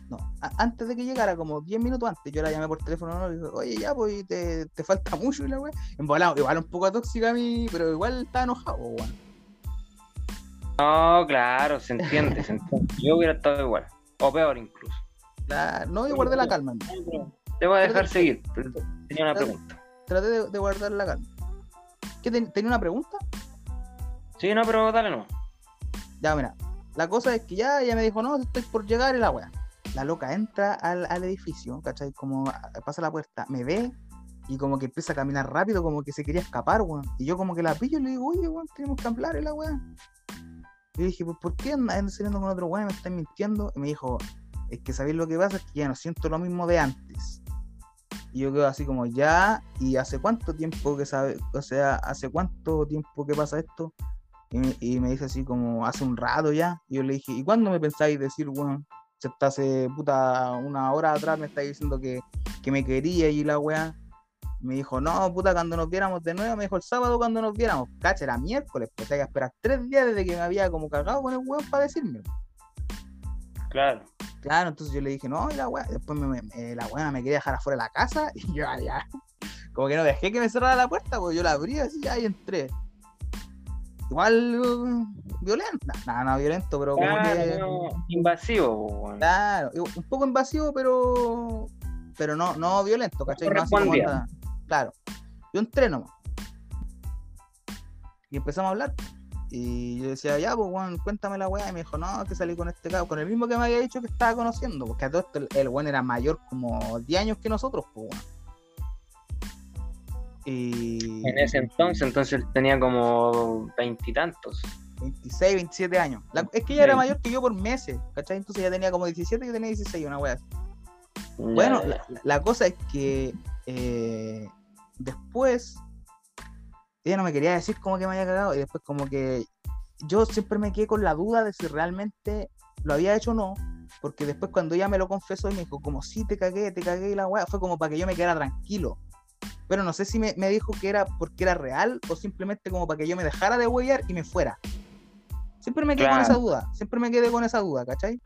no, antes de que llegara, como 10 minutos antes, yo la llamé por teléfono ¿no? y dije, oye, ya, pues te, te falta mucho y la weá. igual un poco tóxica a mí, pero igual está enojado, weón. No, claro, se entiende, se entiende. Yo hubiera estado igual, o peor incluso. no, yo guardé la calma. Te voy a dejar seguir, tenía una pregunta. Traté de, guardar la calma. ¿Qué tenía una pregunta? Sí, no, pero dale no. Ya, mira, la cosa es que ya ella me dijo, no, estoy por llegar y la weá la loca entra al, edificio, ¿cachai? Como pasa la puerta, me ve y como que empieza a caminar rápido, como que se quería escapar, weón. Y yo como que la pillo y le digo, oye, weón, tenemos que hablar, la weón. Y dije, pues, ¿por qué andas saliendo con otro weón? Me estás mintiendo. Y me dijo, es que sabéis lo que pasa, es que ya no siento lo mismo de antes. Y yo quedo así como, ya, ¿y hace cuánto tiempo que sabe? O sea, ¿hace cuánto tiempo que pasa esto? Y y me dice así como, hace un rato ya. Y yo le dije, ¿y cuándo me pensáis decir, bueno, se está hace puta una hora atrás me estáis diciendo que, que me quería y la weá? Me dijo, no, puta, cuando nos viéramos de nuevo, me dijo el sábado cuando nos viéramos. Cacha, era miércoles, pues hay que esperar tres días desde que me había como cagado con el weón para decirme. Claro. Claro, entonces yo le dije, no, y la weá, después me, me- la weá me quería dejar afuera de la casa y yo allá, como que no dejé que me cerrara la puerta, pues yo la abrí así ya y entré. Igual violenta, nada, no violento, pero como que, no, invasivo, claro, un poco invasivo, pero pero no, no violento, ¿cachai? No como anda- claro, yo entré nomás. Y empezamos a hablar. Y yo decía, ya, pues, weón, cuéntame la weá. Y me dijo, no, que salí con este cabrón, con el mismo que me había dicho que estaba conociendo. Porque a todo esto el, el weón era mayor como 10 años que nosotros, pues, weón. Y. En ese entonces, entonces él tenía como veintitantos. 26, 27 años. La- es que ella era mayor que yo por meses, ¿cachai? Entonces ella tenía como 17 y yo tenía 16, una así. Ya, Bueno, la, la cosa es que eh, después ella no me quería decir como que me había cagado y después como que yo siempre me quedé con la duda de si realmente lo había hecho o no, porque después cuando ella me lo confesó y me dijo como sí te cagué, te cagué y la weá, fue como para que yo me quedara tranquilo. Pero no sé si me, me dijo que era porque era real o simplemente como para que yo me dejara de huellar y me fuera. Siempre me quedé con esa duda, siempre me quedé con esa duda, ¿cachai?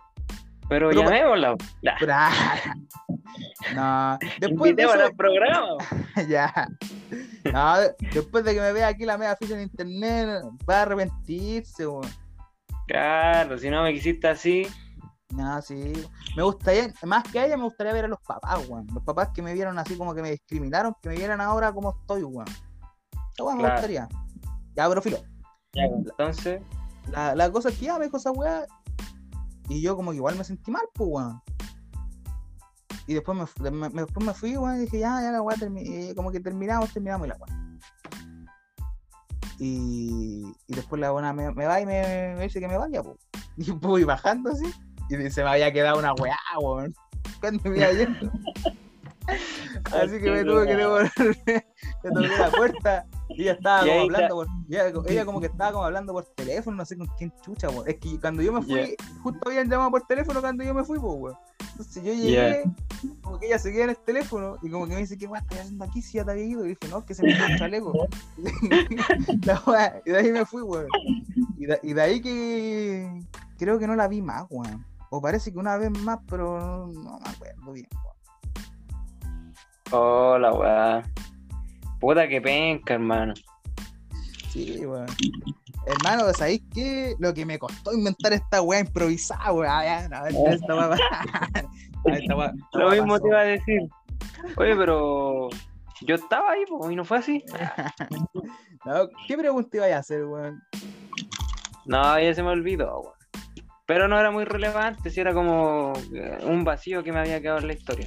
Pero, pero- llamémosla. Pero, ah, no, después de eso, programa. ya. No, de- después de que me vea aquí la mega ficha en internet, va a arrepentirse, weón. Claro, si no me quisiste así, No, sí. Me gustaría, más que a ella, me gustaría ver a los papás, weón. Los papás que me vieron así como que me discriminaron, que me vieran ahora como estoy, weón. Esa weá me gustaría. Ya, pero filo. ya, entonces, La, la cosa es que ya me dijo esa weá. Y yo como que igual me sentí mal, pues, weón. Y después me, después me fui, weón, y dije, ya, ya la weá eh, como que terminamos, terminamos y la weá. Y, y después la buena me, me va y me, me dice que me vaya, pues. Y voy bajando así. Y se me había quedado una weá, weón. Cuando me iba yendo. Así que me tuve que devolver. Le toqué la puerta y ella estaba como hablando por. Ella, ella como que estaba como hablando por teléfono, no sé con quién chucha, weón. Es que cuando yo me fui, justo habían llamado por teléfono cuando yo me fui, pues, weón. Entonces yo llegué, como que ella se queda en el teléfono y como que me dice, ¿qué weón estás haciendo aquí si ya te había ido? Y dije, no, es que se me quedó el chaleco. La weá, y de ahí me fui, weón. Y y de ahí que creo que no la vi más, weón. O parece que una vez más, pero no, no me acuerdo bien, hola, weá. Puta que penca, hermano. Sí, weón. Hermano, ¿sabéis qué? Lo que me costó inventar esta weá improvisada, weón. Ah, ya, no, esta weá. Esta weá- esta Lo weá mismo pasó. te iba a decir. Oye, pero yo estaba ahí, po, y no fue así. No, ¿Qué pregunta iba a hacer, weón? No, ya se me olvidó, weón. Pero no era muy relevante, si era como eh, un vacío que me había quedado en la historia.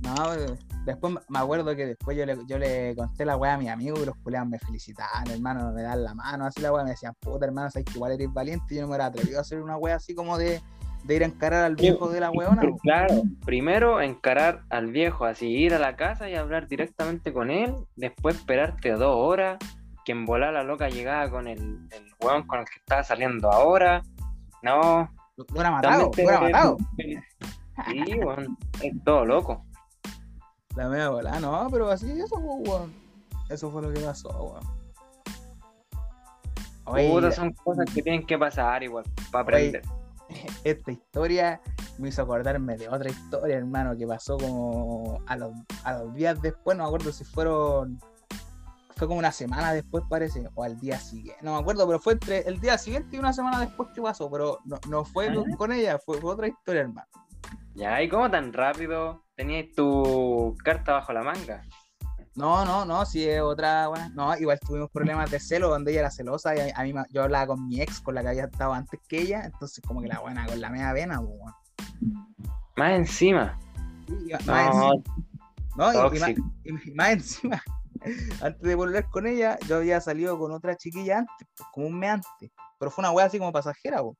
No, weón. después me- acuerdo que después yo le, yo le conté la weá a mi amigo y los culeados me felicitaban, hermano, me dan la mano, así la weá, me decían, puta hermano, sabes que igual eres valiente, yo no me hubiera atrevido a hacer una weá así como de, de ir a encarar al viejo de la weona. weón. Claro, primero encarar al viejo, así ir a la casa y hablar directamente con él, después esperarte dos horas, que en volar la loca llegaba con el, el weón con el que estaba saliendo ahora. No, hubiera matado, hubiera matado. Sí, weón, es todo loco. La media bola, no, pero así, eso fue, weón. Eso fue lo que pasó, weón. Oye, Puta, son cosas que tienen que pasar igual, para aprender. esta historia me hizo acordarme de otra historia, hermano, que pasó como a los, a los días después, no me acuerdo si fueron. Fue como una semana después, parece, o al día siguiente. No me acuerdo, pero fue entre el día siguiente y una semana después que pasó, pero no, no fue con, con ella, fue, fue otra historia, hermano. Ya, ¿y cómo tan rápido tenías tu carta bajo la manga? No, no, no, sí es otra, buena. No, igual tuvimos problemas de celo donde ella era celosa y a, mí yo hablaba con mi ex, con la que había estado antes que ella, entonces como que la buena con la media vena, pues. Más encima. Sí, más No, encima- No, y- y, más, tóxico. y más encima, antes de volver con ella, yo había salido con otra chiquilla antes, pues, como un mes antes. Pero fue una wea así como pasajera, po.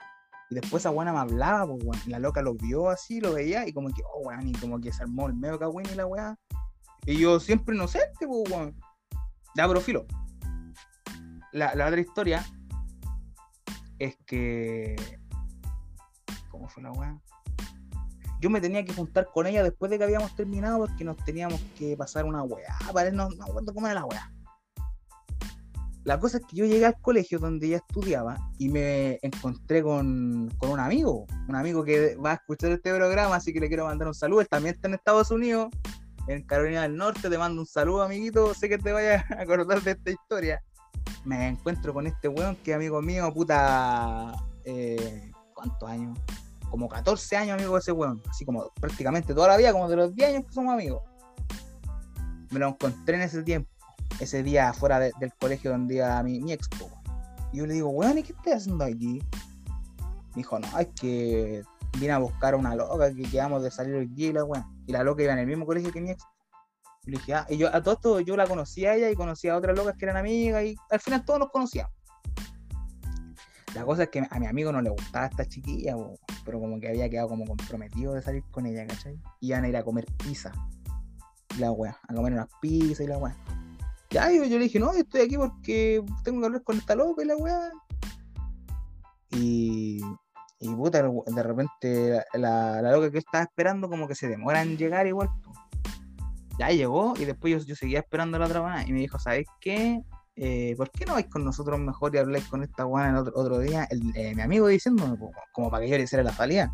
Y después esa buena me hablaba, la loca lo vio así, lo veía, y como que, oh, weón, y como que se armó el medio cagüín y la weá. Y yo siempre inocente, pues, weón. Ya, pero filo. La, la otra historia es que. ¿Cómo fue la weá? Yo me tenía que juntar con ella después de que habíamos terminado porque nos teníamos que pasar una weá. Para no, no cómo era la weá. La cosa es que yo llegué al colegio donde ella estudiaba y me encontré con, con un amigo, un amigo que va a escuchar este programa, así que le quiero mandar un saludo. Él también está en Estados Unidos, en Carolina del Norte. Te mando un saludo, amiguito. Sé que te vayas a acordar de esta historia. Me encuentro con este weón que es amigo mío, puta. Eh, ¿Cuántos años? Como 14 años amigo de ese weón. Así como prácticamente toda la vida, como de los 10 años que somos amigos. Me lo encontré en ese tiempo ese día fuera de- del colegio donde iba mi, mi expo. Y yo le digo, weón, ¿y qué estás haciendo aquí? Me dijo, no, es que vine a buscar a una loca que quedamos de salir hoy día y la weón. Y la loca iba en el mismo colegio que mi expo. Y le dije, ah, y yo a todo esto yo la conocía a ella y conocía a otras locas que eran amigas y al final todos nos conocíamos. La cosa es que a mi amigo no le gustaba esta chiquilla, po, pero como que había quedado como comprometido de salir con ella, ¿cachai? Iban a ir a comer pizza. La wea, a comer unas pizzas y la wea. Ya, yo, yo le dije, no, yo estoy aquí porque tengo que hablar con esta loca y la weá. Y, y puta, de repente la, la loca que estaba esperando como que se demora en llegar igual. Ya llegó y después yo, yo seguía esperando a la otra weá y me dijo, ¿sabes qué? Eh, ¿Por qué no vais con nosotros mejor y habláis con esta weá en otro, día? El- eh, mi amigo diciéndome, como para que yo le hiciera la salida.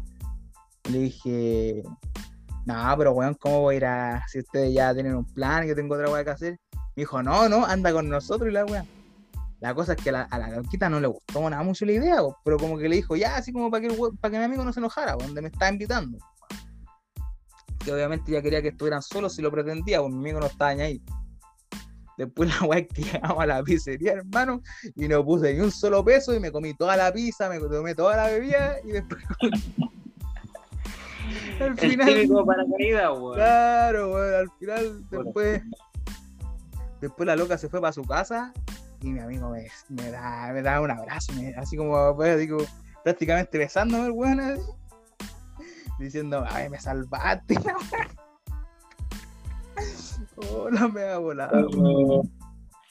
Le dije, no, pero weón, ¿cómo voy a ir a... Si ustedes ya tienen un plan yo tengo otra weá que hacer? Me dijo, no, no, anda con nosotros y la weá. La cosa es que a la, a no le gustó nada mucho la idea, pero como que le dijo, ya, así como para que, el para que mi amigo no se enojara, donde me estaba invitando. Que obviamente ya quería que estuvieran solos si lo pretendía, pues mi amigo no estaba ahí. Después la weá que llegamos a la pizzería, hermano, y no puse ni un solo peso y me comí toda la pizza, me tomé toda la bebida y después. al El final. típico paracaídas, weón. Claro, weón, al final después. Después la loca se fue para su casa y mi amigo me, me da, me da un abrazo, me- así como pues, digo, prácticamente besándome el weón así, diciendo, ay, me salvaste. Hola, me ha volado.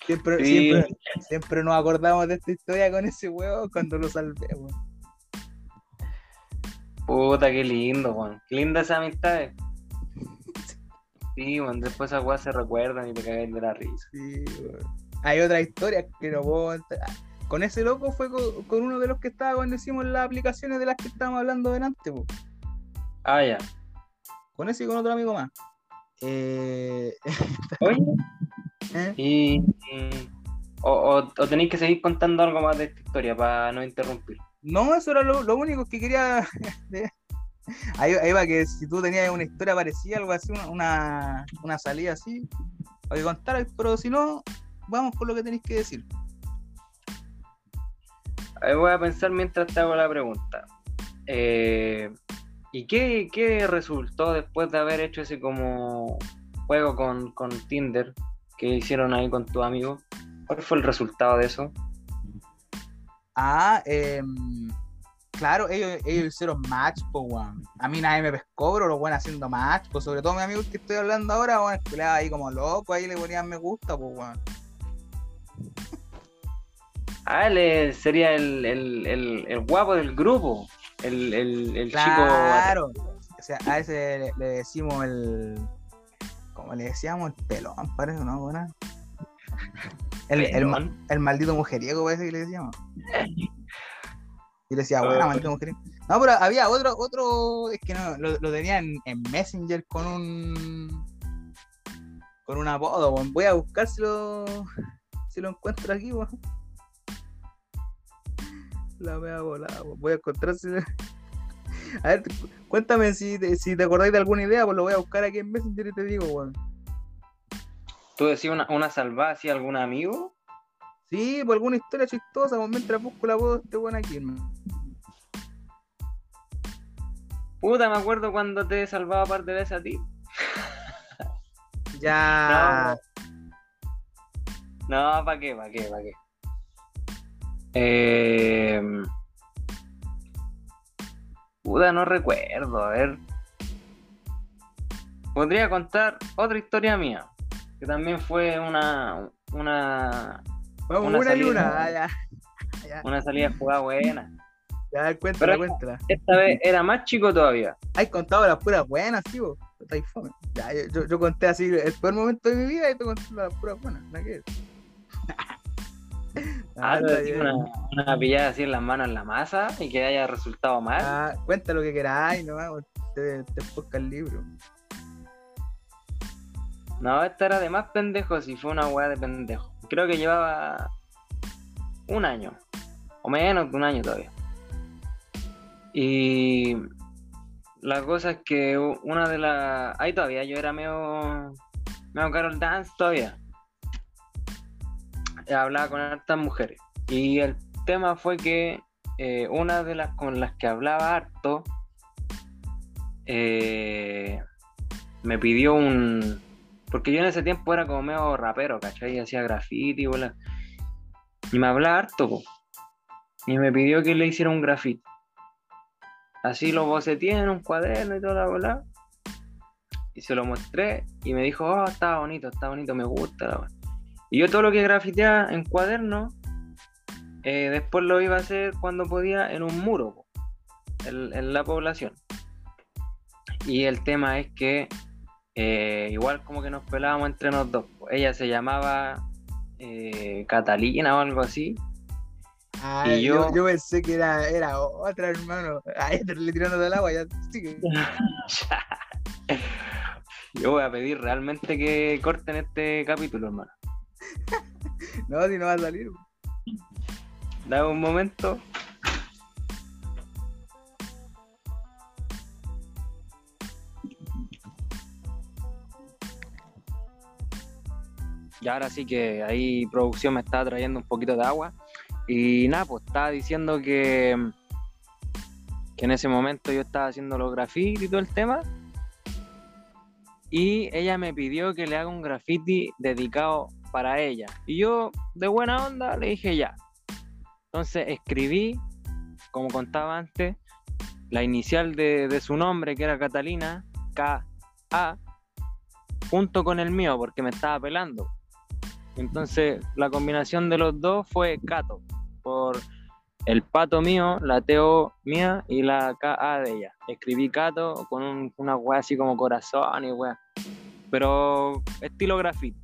Siempre, Sí. siempre, siempre nos acordamos de esta historia con ese weón cuando lo salvé, weón. Puta, qué lindo, weón. Qué linda esa amistad. Sí, weón, después esas weas se recuerdan y te cagáis de la risa. Sí, weón. Hay otra historia que no puedo entrar. Con ese loco fue con, con uno de los que estaba cuando hicimos las aplicaciones de las que estábamos hablando delante, po. Ah, ya. Con ese y con otro amigo más. Eh, Oye, ¿eh? y. y- o, o, o tenéis que seguir contando algo más de esta historia para no interrumpir. No, eso era lo, lo único que quería. Ahí, ahí va, que si tú tenías una historia parecida, algo así, una, una, una salida así, para que contaras, pero si no, vamos con lo que tenéis que decir. Ahí voy a pensar mientras te hago la pregunta. Eh, ¿Y qué, qué resultó después de haber hecho ese como juego con, con Tinder que hicieron ahí con tu amigo? ¿Cuál fue el resultado de eso? Ah, em, claro, ellos, ellos hicieron match, pues, weón. A mí nadie me pescó, pero los buenos haciendo match, pues, sobre todo mi amigo que estoy hablando ahora, weón, daba ahí como loco, ahí le ponían me gusta, pues, weón. Ah, él sería el, el, el, el guapo del grupo. El, el, el chico. Claro. O sea, a ese le, le decimos el. Como le decíamos, el pelón, parece, ¿no? Buena. El, el, el maldito mujeriego, parece que le decíamos. Y le decía, Ah. buena, maldito mujeriego. No, pero había otro, otro, es que no, lo, lo tenía en, en Messenger con un. con un apodo. Voy a buscar si lo, si lo encuentro aquí, weón. La mea volada. Voy a encontrar si. A ver, cu- cuéntame si te, si te acordáis de alguna idea, pues lo voy a buscar aquí en Messenger y te digo, weón. ¿Tú decías una, una salvada así algún amigo? Sí, por alguna historia chistosa, pues mientras busco la voz de este weón aquí, hermano. Puta, me acuerdo cuando te salvaba par de veces a ti. Ya. No, ¿para qué? ¿Para qué? ¿Para qué? Eh, Puta, no recuerdo, a ver. Podría contar otra historia mía, que también fue una. Una. Vamos, Una una, y salida. Ya, ya, Una salida jugada buena. ya, cuéntala, Pero- cuéntala. Esta vez era más chico todavía. Has contado las puras buenas, sí, vos. Ya, yo, yo, conté así el peor momento de mi vida y te conté las puras buenas. ver. Ah, una, una pillada así en las manos en la masa y que haya resultado mal. Ah, cuenta lo que queráis, no te, te busca el libro. No, esta era de más pendejos y fue una weá de pendejos. Creo que llevaba un año, o menos de un año todavía. Y la cosa es que una de las. Ahí todavía yo era medio. medio Carol Dance todavía. Eh, Hablaba con hartas mujeres. Y el tema fue que eh, una de las con las que hablaba harto. eh, me pidió un. Porque yo en ese tiempo era como medio rapero, ¿cachai? Hacía graffiti, bola. Y me hablaba harto. Y me pidió que le hiciera un graffiti. Así lo boceteé en un cuaderno y toda la bola. Y se lo mostré y me dijo, oh, está bonito, está bonito, me gusta. la wea". Y yo todo lo que grafiteaba en cuaderno, eh, después lo iba a hacer cuando podía en un muro, en, en la población. Y el tema es que eh, igual como que nos pelábamos entre nos dos. Ella se llamaba eh, Catalina o algo así. Ay, Y yo... yo- yo, pensé que era, era otra, hermano. Te le tirando del agua, ya sigue. Yo voy a pedir realmente que corten este capítulo, hermano. No, si no va a salir. Dame un momento. Y ahora sí que ahí producción me está trayendo un poquito de agua. Y nada, pues estaba diciendo que, que en ese momento yo estaba haciendo los grafitis y todo el tema. Y ella me pidió que le haga un graffiti dedicado para ella. Y yo, de buena onda, le dije ya. Entonces escribí, como contaba antes, la inicial de, de su nombre, que era Catalina, K-A, junto con el mío, porque me estaba pelando. Entonces la combinación de los dos fue Cato, por el pato mío, la Teo mía y la KA de ella. Escribí Cato con un- una weá así como corazón y weá. Pero estilo graffiti.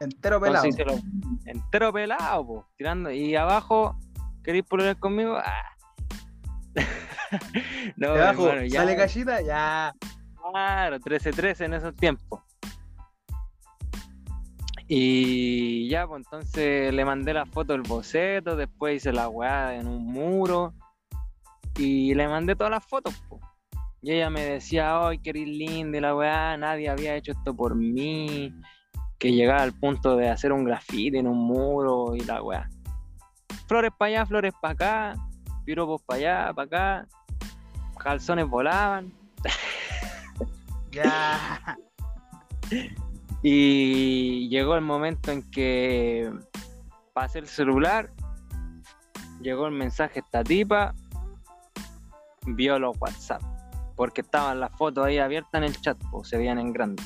Entero pelado. Lo- entero pelado, po, tirando. Y abajo, ¿queréis poner conmigo? Ah. no, hermano, ya. sale cachita, ya. Claro, 13-13 en esos tiempos. Y ya, pues entonces le mandé la foto del boceto, después hice la weá en un muro y le mandé todas las fotos. po. Y ella me decía, ay, qué linda la weá, nadie había hecho esto por mí, que llegaba al punto de hacer un grafiti en un muro y la weá. Flores para allá, flores para acá, piropos para allá, para acá, calzones volaban. Ya. Y llegó el momento en que pasé el celular, llegó el mensaje esta tipa, vio los WhatsApp, porque estaban las fotos ahí abiertas en el chat, pues se veían en grande.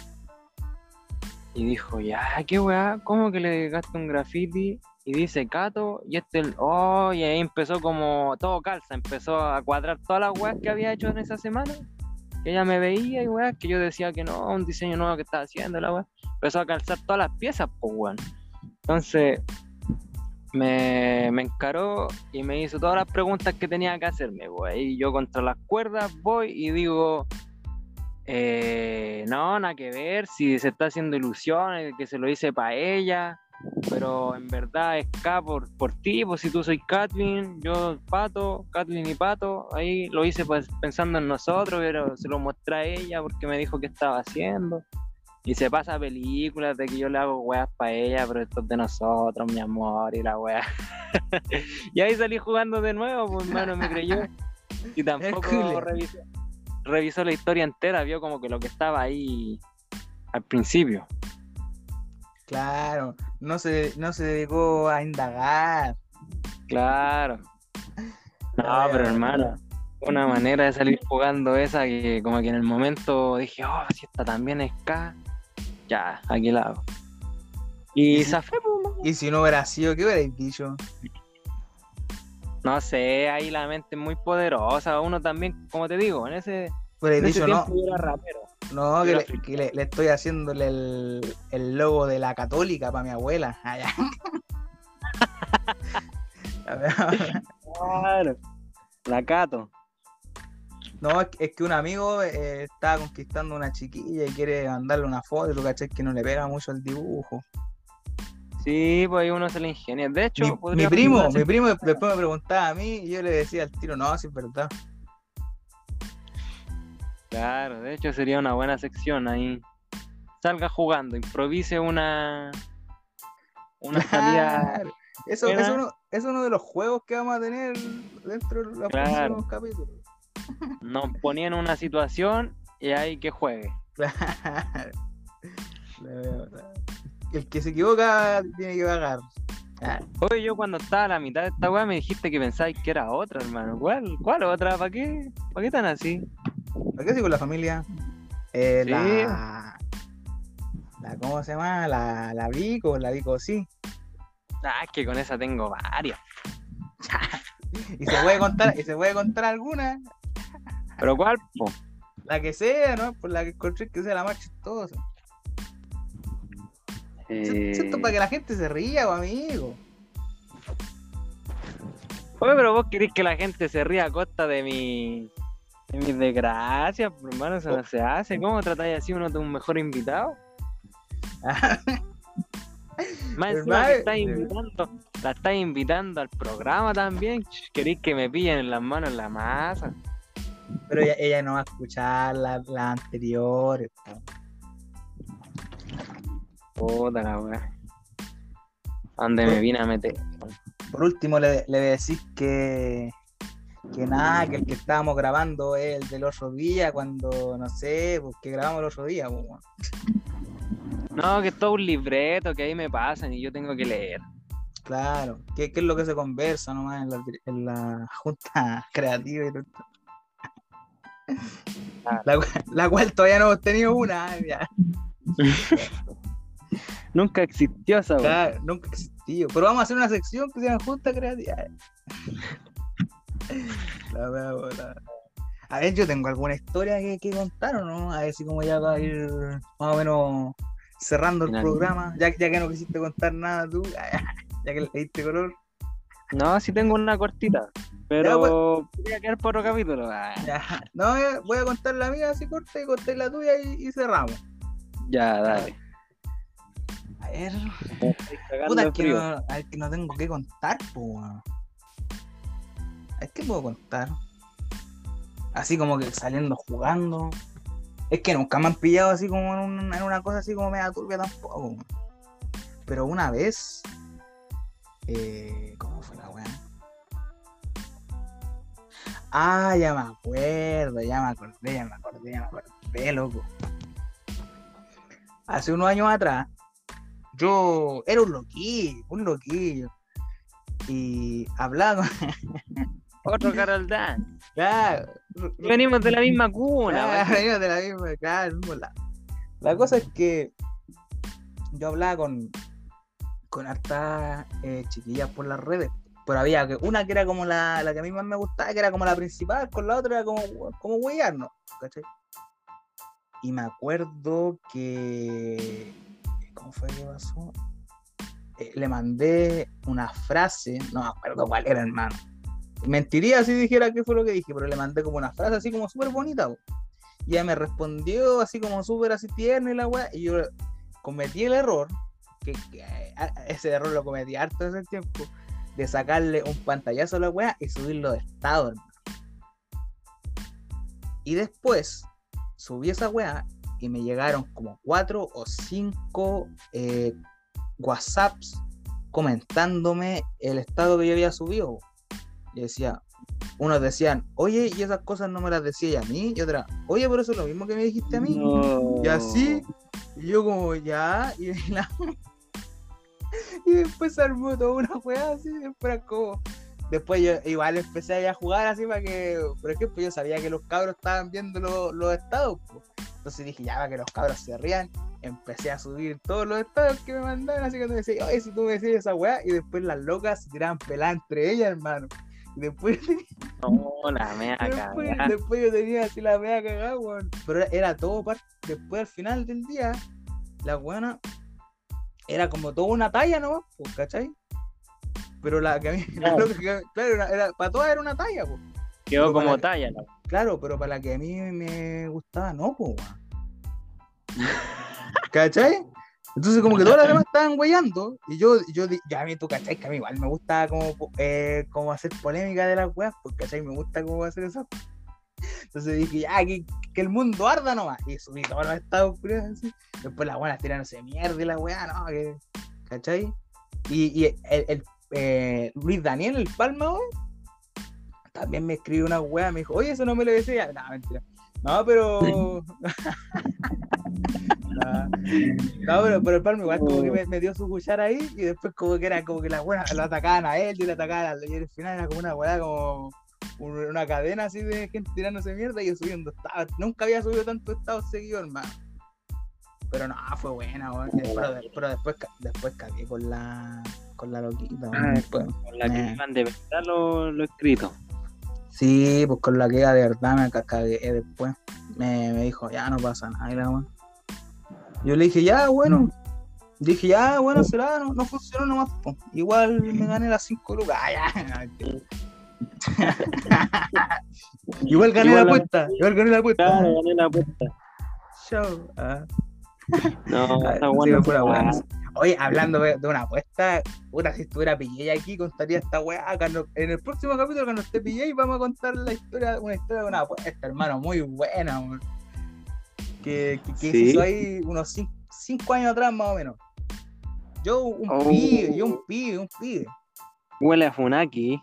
Y dijo, ya, qué weá, ¿cómo que le dedicaste un graffiti? Y dice Cato, y este, el- oh, y ahí empezó como todo calza, empezó a cuadrar todas las weas que había hecho en esa semana. Que ella me veía y weá, que yo decía que no, un diseño nuevo que estaba haciendo, la weá empezó a calzar todas las piezas, pues, weón. Entonces, me, me encaró y me hizo todas las preguntas que tenía que hacerme, weón. Y yo contra las cuerdas voy y digo, eh, no, nada que ver, si se está haciendo ilusiones, que se lo hice para ella, pero en verdad es K por, por ti, pues si tú soy Kathleen, yo Pato, Kathleen y Pato, ahí lo hice pues, pensando en nosotros, pero se lo mostré a ella porque me dijo que estaba haciendo. Y se pasa películas de que yo le hago weas para ella, pero esto es de nosotros, mi amor, y la wea. y ahí salí jugando de nuevo, pues hermano, me creyó. Y tampoco Hércules. Revisó, la historia entera, vio como que lo que estaba ahí al principio. Claro. No se, no se dedicó a indagar. Claro. No, pero hermano, una manera de salir jugando esa que como que en el momento dije, oh, si está también es K, ya, aquí la hago. Y, ¿Y si- zafé, Y si no hubiera sido, ¿qué hubierais dicho? no sé, ahí la mente es muy poderosa. Uno también, como te digo, en ese, En ese dicho, no, no, que, le, friki. que le- le estoy haciéndole el, el logo de la católica para mi abuela. Ah, Claro. La cato. No, es que, es que un amigo eh, estaba conquistando una chiquilla y quiere mandarle una foto y tú cachai que no le pega mucho el dibujo. Sí, pues ahí uno se le ingenia. De hecho, Mi, primo, mi primo después me preguntaba a mí y yo le decía al tiro, no, sí es verdad. Claro, de hecho sería una buena sección ahí. Salga jugando, improvise una una salida. Claro. Eso, es, uno, es uno de los juegos que vamos a tener dentro de los Claro. próximos capítulos. Nos ponían en una situación y ahí que juegue. Claro. El que se equivoca tiene que pagar. Oye, yo cuando estaba a la mitad de esta weá me dijiste que pensabas que era otra, hermano. ¿Cuál? ¿Cuál otra? ¿Para qué? ¿Para qué tan así? ¿Por qué así con la familia? Eh, Sí. la, la. ¿Cómo se llama? La, la Vico, la Vico, sí. Ah, es que con esa tengo varias. Y se puede contar, y se puede contar alguna, ¿Pero cuál? po? la que sea, ¿no? Por la que encontré que sea la más chistosa. Eh, Esto para que la gente se ría, amigo. Oye, pero vos querés que la gente se ría a costa de mi. de mis desgracias, hermano, eso no se hace. ¿Cómo tratáis así uno de un mejor invitado? Más encima invitando, la estáis invitando al programa también. Queréis que me pillen en las manos en la masa. Pero ella, ella no va a escuchar las las anteriores. Puta la weá. ¿Dónde me vine a meter? Por último, le, le decís que. Que nada, que el que estábamos grabando es el del otro día, cuando, no sé, pues que grabamos el otro día. pues, weón. No, que es todo un libreto que ahí me pasan y yo tengo que leer. Claro, ¿Qué, qué es lo que se conversa nomás en la, en la junta creativa y todo esto? La, cual- la cual todavía no hemos tenido una. ya. Nunca existió esa weá. Claro, nunca existió. Pero vamos a hacer una sección que se llama Junta Creativa. La wea bola. A ver, yo tengo alguna historia que, que contar o no. A ver si como ya va a ir más o menos cerrando el programa. Ya, ya que no quisiste contar nada tú, ya que le diste color. No, sí tengo una cortita. Pero voy a quedar por otro capítulo. Ah, Ya. No, eh, voy a contar la mía así corta y conté la tuya y, y cerramos. ya, dale. A ver. Puta, que no, a ver, que no tengo que contar, weón. Es que puedo contar. Así como que saliendo jugando. Es que nunca me han pillado así como en, un- en una cosa así como media turbia tampoco. Pero una vez. eh, ¿Cómo fue la weá? Ah, ya me acuerdo, ya me acordé, ya me acordé, ya me acordé, loco. Hace unos años atrás, yo era un loquillo, un loquillo. Y hablaba. Otro Carol Dan. Claro, Venimos de la misma cuna. claro, venimos de la misma, claro, lado. La cosa es que yo hablaba con, con hartas eh, chiquillas por las redes. Pero había que, una que era como la, la que a mí más me gustaba, que era como la principal, con la otra era como, como huearnos, ¿cachai? Y me acuerdo que. ¿Cómo fue que pasó? Eh, le mandé una frase, no me acuerdo cuál era, hermano. Mentiría si dijera qué fue lo que dije, pero le mandé como una frase así como súper bonita. Y ella me respondió así como súper así tierna y la weá. Y yo cometí el error, que, ese error lo cometí harto ese tiempo, de sacarle un pantallazo a la weá y subirlo de estado, hermano. Y después subí esa weá y me llegaron como cuatro o cinco eh, WhatsApps comentándome el estado que yo había subido. Y decía, unos decían, oye, y esas cosas no me las decía a mí, y otra, oye, pero eso es lo mismo que me dijiste a mí. No. Y así, y yo como, ya, y, la- y después se armó toda una weá así, después como, después yo igual empecé a jugar así para que, por ejemplo, yo sabía que los cabros estaban viendo los estados. Entonces dije, ya, para que los cabros se rían, empecé a subir todos los estados que me mandaban, así que me decía, oye, si tú me decías esa weá, y después las locas se tiraban pelada entre ellas, hermano. Y después No, la mea después, después, yo tenía así la mea cagada, weón. Pero era todo parte. Después al final del día, la buena era como toda una talla, ¿no? Pues, ¿cachai? Pero la que a mí, claro, era, para todas era una talla, pues. Quedó como talla, ¿no? Claro, pero para la que a mí me gustaba, no, pues, ¿Cachai? Entonces, como que todas las demás estaban weyando. Y yo, yo, ya a mí, tú, ¿cachai? Que a mí igual me gusta como, eh, como hacer polémica de las weas, porque, ¿cachai? Me gusta cómo hacer eso. Entonces dije, ya, que, el mundo arda nomás. Y subí todos los estados así. Después las buenas tirándose mierda y la weá, no, que, ¿cachai? Y, y el, eh, Luis Daniel, el Palma, también me escribió una weá, me dijo, oye, eso no me lo decía. No, mentira. No, pero. no, pero, pero, el Palma igual como que me, dio su cuchara ahí y después como que era como que las buenas lo atacaban a él y le atacaban a él. Y al final era como una weá como una cadena así de gente tirándose mierda y yo subiendo estados. Nunca había subido tanto estados seguidos, hermano. Pero no, fue buena, weón. Pero, pero, después, después cagué con la con la loquita. Ah, con la que iban de verdad lo, lo escrito. Sí, pues con la que de verdad me cagué después. Me, me dijo, ya no pasa nada. Yo le dije, ya, bueno. Dije, ya, bueno, será, no, no funcionó nomás. pues Igual me gané las 5 lucas. Ah, igual gané la apuesta. Igual gané la apuesta. Claro, gané la apuesta. Chao. Ah. No, ah, está bueno. Oye, hablando de, una apuesta, puta, si estuviera PJ aquí, contaría esta weá. En el próximo capítulo, cuando esté PJ, vamos a contar la historia, una historia de una apuesta, hermano, muy buena, Que, que, que hizo ahí unos 5 años atrás, más o menos. Yo, un oh. pibe, yo un pibe, un pibe. Huele a Funaki.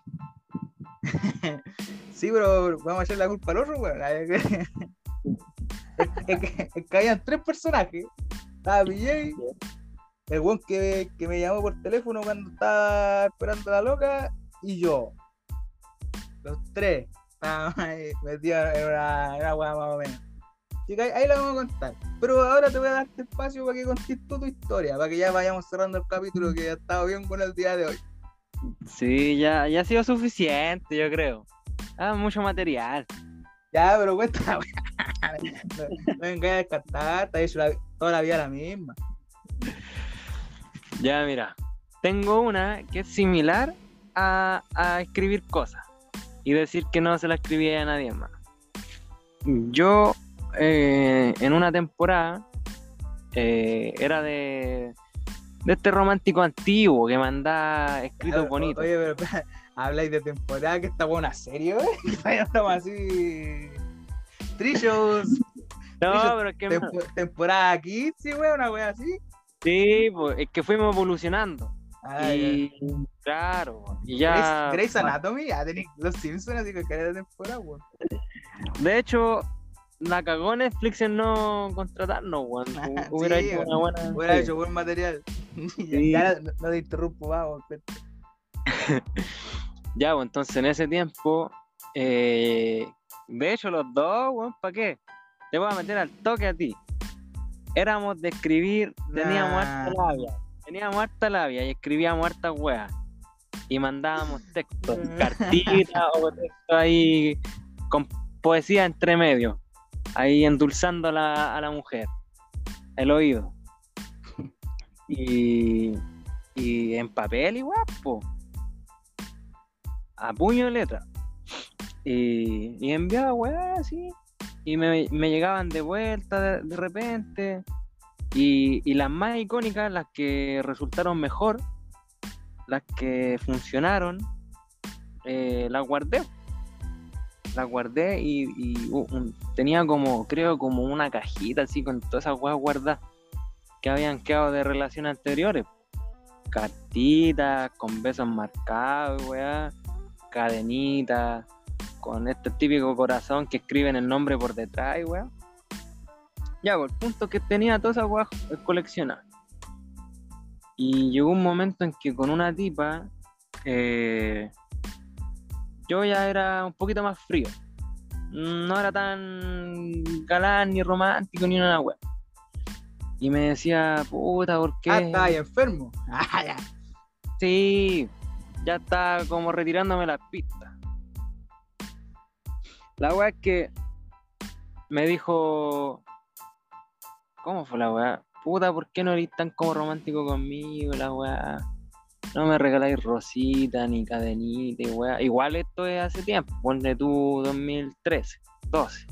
sí, pero vamos a echar la culpa al otro, weón. es, que, es que habían tres personajes. Estaba PJ, el weón que, que, me llamó por teléfono cuando estaba esperando a la loca y yo. Los tres. Metidos en una, en weá más o menos. Así que ahí, ahí, la vamos a contar. Pero ahora te voy a dar este espacio para que contes tu historia, para que ya vayamos cerrando el capítulo que ha estado bien con el día de hoy. Sí, ya, ya ha sido suficiente, yo creo. Ah, mucho material. Ya, pero cuenta, no, no vengas a descartar, toda la vida la misma. Ya, mira, tengo una que es similar a, escribir cosas y decir que no se la escribía a nadie más. Yo, eh, en una temporada, eh, era de, de este romántico antiguo que mandaba escritos bonitos. Oye, pero habláis de temporada que está buena serio. Estamos así. Trillos. No, pero es que. temporada aquí, sí, güey, una wea así. Sí, pues, es que fuimos evolucionando. Ah, y claro, y ya. Grey's Anatomy, ya tenéis los Simpsons, así que cada temporada, weón. De hecho, la cagó Netflix en no contratarnos, weón. Hubiera hecho una buena. Hubiera hecho buen material. ya, no, te interrumpo, vamos. ya, pues entonces en ese tiempo, eh, de hecho, los dos, weón, ¿para qué? Te voy a meter al toque a ti éramos de escribir, teníamos harta labia, teníamos harta labia y escribíamos harta weas. Y mandábamos textos, cartitas o textos ahí con poesía entre medio, ahí endulzando a la, a la mujer, el oído. Y, y en papel y guapo, a puño de letra. Y, y enviaba weas así y me, llegaban de vuelta de, repente. Y, las más icónicas, las que resultaron mejor, las que funcionaron, eh, las guardé. Las guardé y, tenía como, creo, como una cajita así con todas esas weas guardadas que habían quedado de relaciones anteriores. Cartitas, con besos marcados, weá, cadenitas, con este típico corazón que escriben el nombre por detrás, weón. Ya, por pues, el punto que tenía toda esa weá coleccionada. Y llegó un momento en que con una tipa, eh, yo ya era un poquito más frío. No era tan galán, ni romántico, ni una wea. Y me decía, puta, ¿por qué? Ah, estaba enfermo. Ah. Sí, ya está como retirándome las pistas. La weá es que me dijo. ¿Cómo fue la weá? Puta, ¿por qué no eres tan como romántico conmigo, la weá? No me regaláis rosita ni cadenita y weá. Igual esto es hace tiempo, ponle tú 2013, 12.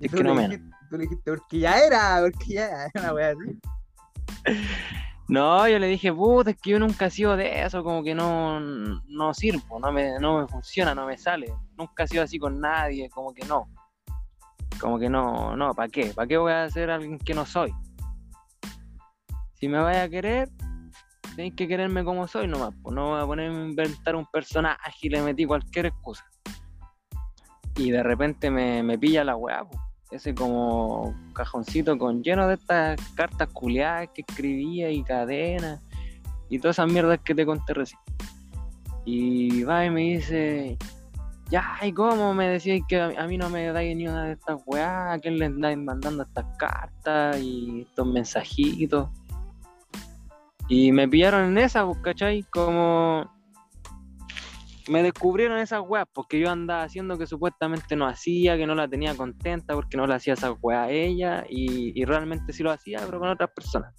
Y Es que no menos. dijiste- Tú le dijiste, porque ya era, porque ya era una wea así. No, yo le dije, puta, es que yo nunca he sido de eso, como que no, no sirvo, no me, no me funciona, no me sale. Nunca he sido así con nadie, como que no. Como que no, no, ¿para qué? ¿Para qué voy a ser alguien que no soy? Si me vaya a querer, tenéis que quererme como soy nomás, pues no voy a ponerme a inventar un personaje y le metí cualquier excusa. Y de repente me, me pilla la weá, pues ese como cajoncito con lleno de estas cartas culiadas que escribía y cadenas y todas esas mierdas que te conté recién. Y va y me dice, ya, ¿y cómo me decíais que a, a mí no me dais ni una de estas weá? ¿A quién le andáis mandando estas cartas y estos mensajitos? Y me pillaron en esa, pues, ¿cachai? Como me descubrieron esas weas porque yo andaba haciendo que supuestamente no hacía, que no la tenía contenta porque no le hacía esa wea a ella y, y realmente sí lo hacía, pero con otras personas.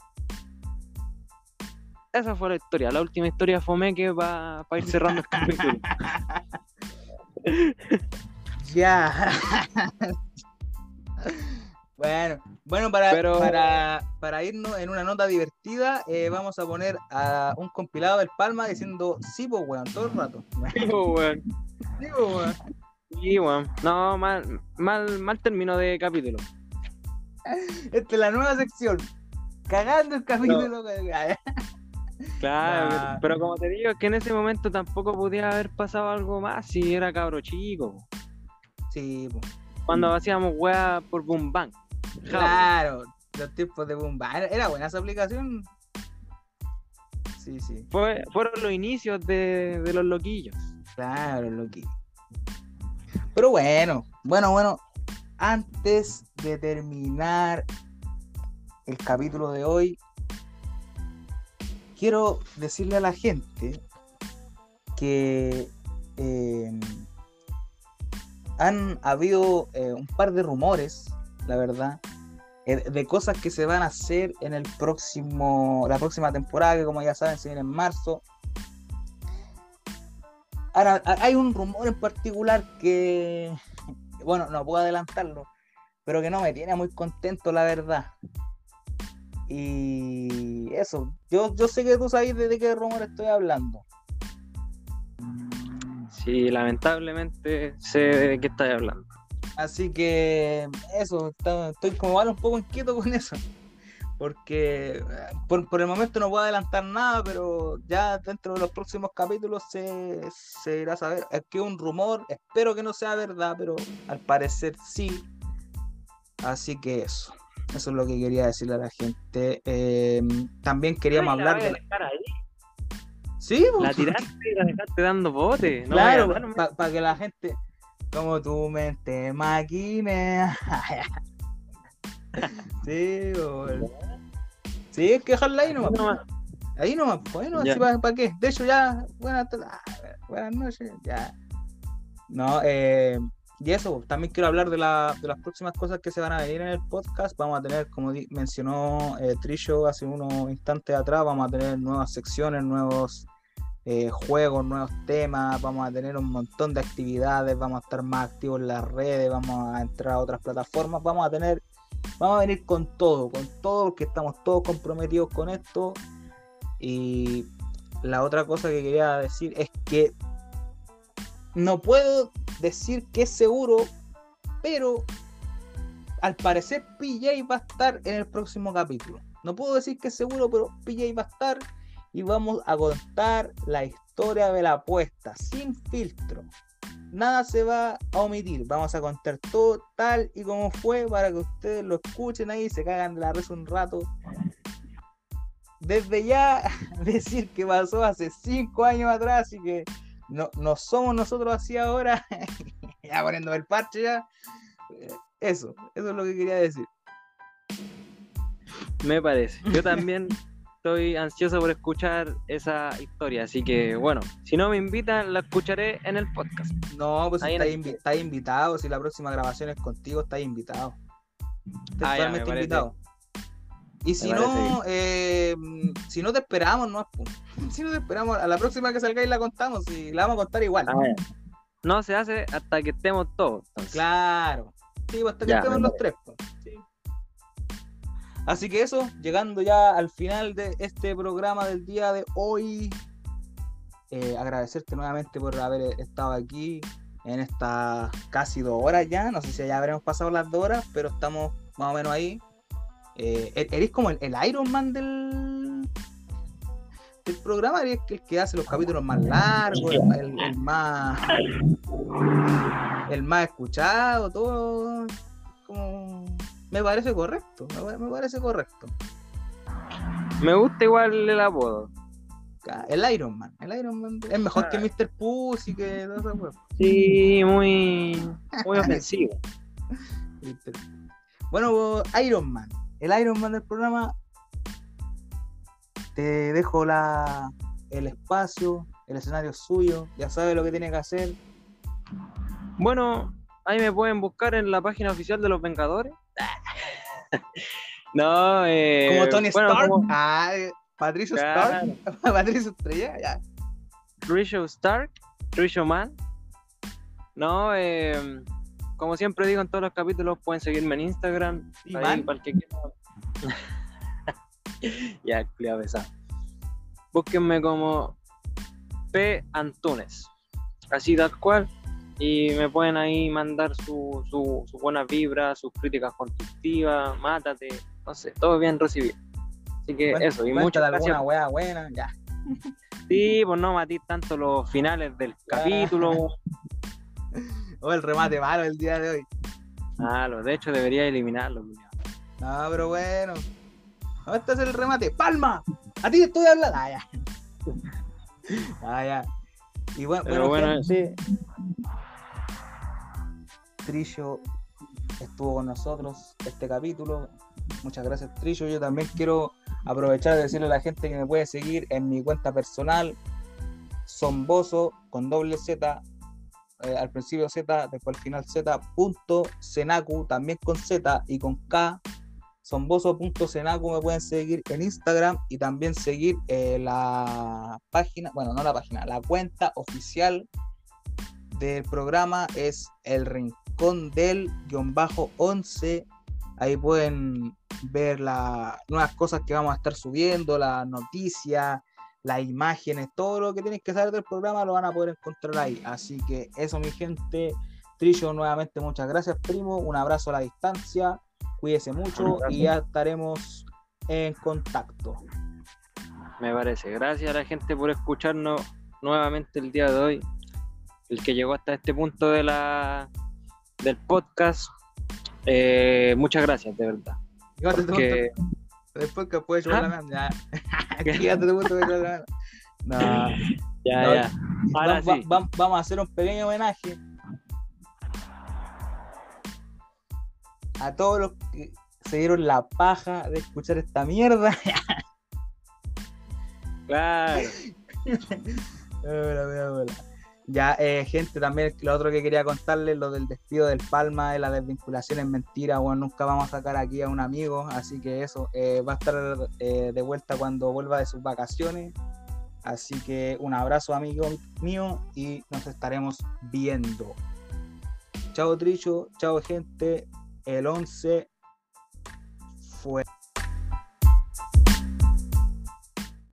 Esa fue la historia. La última historia fue que para ir cerrando el capítulo. Ya. bueno, bueno para, Pero- para, para irnos en una nota divertida, eh, vamos a poner a un compilado del Palma diciendo sí, pues, weón, todo el rato. Sí, po, weón. Sí, pues, weón. Sí, weón. No, mal, mal, mal término de capítulo. Esta es la nueva sección. Cagando el capítulo. Claro, Nah. pero como te digo, es que en ese momento tampoco podía haber pasado algo más si era cabro chico. po. Sí, pues. Cuando hacíamos weas por Boom Bang. Claro, los tiempos de Bumba. Era, era buena esa aplicación. Sí, sí. Fue, fueron los inicios de, de los loquillos. Claro, Loki. Pero bueno, bueno, bueno. Antes de terminar el capítulo de hoy, quiero decirle a la gente que eh, han habido eh, un par de rumores, la verdad, eh, de cosas que se van a hacer en el próximo, la próxima temporada, que como ya saben, se viene en marzo. Ahora, ha- hay un rumor en particular que, bueno, no puedo adelantarlo, pero que no me tiene muy contento, la verdad. Y eso, yo, yo sé que tú sabes de qué rumor estoy hablando. Sí, lamentablemente sé de qué estás hablando. Así que eso, está- estoy como igual un poco inquieto con eso. Porque por, por el momento no puedo adelantar nada, pero ya dentro de los próximos capítulos se, se irá a saber. Es que es un rumor, espero que no sea verdad, pero al parecer sí. Así que eso, eso es lo que quería decirle a la gente. Eh, también queríamos Ay, la hablar de... dejar ahí. Sí, La pues, tiraste y la dejaste dando bote. No claro, para que la gente, como tu mente maquine. sí, bol. sí, es que dejarla ahí nomás. No, no, Ahí nomás, bueno, así para, para qué. De hecho, ya, buenas, ah, buenas noches, ya. No, eh, y eso, también quiero hablar de, la, de las próximas cosas que se van a venir en el podcast. Vamos a tener, como mencionó eh, Trillo hace unos instantes atrás, vamos a tener nuevas secciones, nuevos eh, juegos, nuevos temas, vamos a tener un montón de actividades, vamos a estar más activos en las redes, vamos a entrar a otras plataformas, vamos a tener, vamos a venir con todo, con todo, porque estamos todos comprometidos con esto. Y la otra cosa que quería decir es que no puedo decir que es seguro, pero al parecer PJ va a estar en el próximo capítulo. No puedo decir que es seguro, pero PJ va a estar y vamos a contar la historia de la apuesta sin filtro. Nada se va a omitir, vamos a contar todo tal y como fue para que ustedes lo escuchen ahí, se cagan de la risa un rato. Desde ya decir que pasó hace cinco años atrás y que no, no somos nosotros así ahora, ya poniéndome el parche ya. Eh, Eso, eso es lo que quería decir. Me parece. Yo también estoy ansioso por escuchar esa historia, así que bueno, si no me invitan, la escucharé en el podcast. No, pues estás, invi- estás invitado, si la próxima grabación es contigo, estás invitado. Estás Ah, totalmente invitado. Y si no, eh, si no te esperamos, no Si no te esperamos, a la próxima que salgáis la contamos y la vamos a contar igual. Ah. No se hace hasta que estemos todos. entonces. Claro. Sí, pues hasta que Ya, estemos los tres. pues. Sí. Así que eso, llegando ya al final de este programa del día de hoy, eh, agradecerte nuevamente por haber estado aquí en estas casi dos horas ya. No sé si ya habremos pasado las dos horas, pero estamos más o menos ahí. Eh, e- eres como el, Iron Man del, del programa, eres el que hace los capítulos más largos, el- el más el más escuchado, todo como me parece correcto, me, pa- me parece correcto. Me gusta igual el apodo. El Iron Man, el Iron Man es mejor que Mr. Pussy que esas weas. Sí, muy, muy ofensivo. Bueno, Iron Man, el Iron Man del programa. Te dejo la el espacio, el escenario es suyo, ya sabe lo que tiene que hacer. Bueno, ahí me pueden buscar en la página oficial de los Vengadores. no, eh. Como Tony bueno, Stark, como ah, eh, Patricio Claro. Stark, Patricio Estrella, ya. Stark, Risho Man. No, eh, como siempre digo en todos los capítulos, pueden seguirme en Instagram. Sí, ahí, para el que quiera. ya, culiao pesado. Búsquenme como P. Antunes. Así tal cual. Y me pueden ahí mandar su, su, su buenas vibras, sus críticas constructivas, mátate, no sé, todo bien recibido. Así que eso, y muchas gracias. alguna wea buena, ya. Sí, pues no matís tanto los finales del capítulo. O el remate malo el día de hoy. Malo, de hecho debería eliminarlo. culiao. No, pero bueno. No, Este es el remate. ¡Palma! A ti te estoy hablando. Ah, ya. Ah, ya. Y bueno, Pero bueno, bueno, gente, Trillo estuvo con nosotros este capítulo. Muchas gracias, Trillo. Yo también quiero aprovechar de decirle a la gente que me puede seguir en mi cuenta personal, Somboso, con doble Z, eh, al principio Z, después al final Z, punto Senacu, también con Z y con K. Somboso.senacu me pueden seguir en Instagram y también seguir eh, la página, bueno, no la página, la cuenta oficial del programa es el rincón del guion bajo 11. Ahí pueden ver las nuevas cosas que vamos a estar subiendo, las noticias, las imágenes, todo lo que tienen que saber del programa lo van a poder encontrar ahí. Así que eso, mi gente. Trillo, nuevamente muchas gracias, primo. Un abrazo a la distancia. Cuídese mucho y ya estaremos en contacto. me parece. Gracias a la gente por escucharnos nuevamente el día de hoy. El que llegó hasta este punto de la del podcast. Eh, muchas gracias, de verdad. Porque después que puedes llevar ¿Ah? la mano. Ya. No. ya, No, ya. Ahora Va- va- sí. va- vamos a hacer un pequeño homenaje a todos los que se dieron la paja de escuchar esta mierda. Claro. Hola, hola, hola. Ya, eh, gente, también lo otro que quería contarles, lo del despido del Palma, de la desvinculación es mentira, bueno, nunca vamos a sacar aquí a un amigo, así que eso, eh, va a estar eh, de vuelta cuando vuelva de sus vacaciones. Así que un abrazo, amigo mío, y nos estaremos viendo. Chao, Tricho, chao, gente. El 11 fue.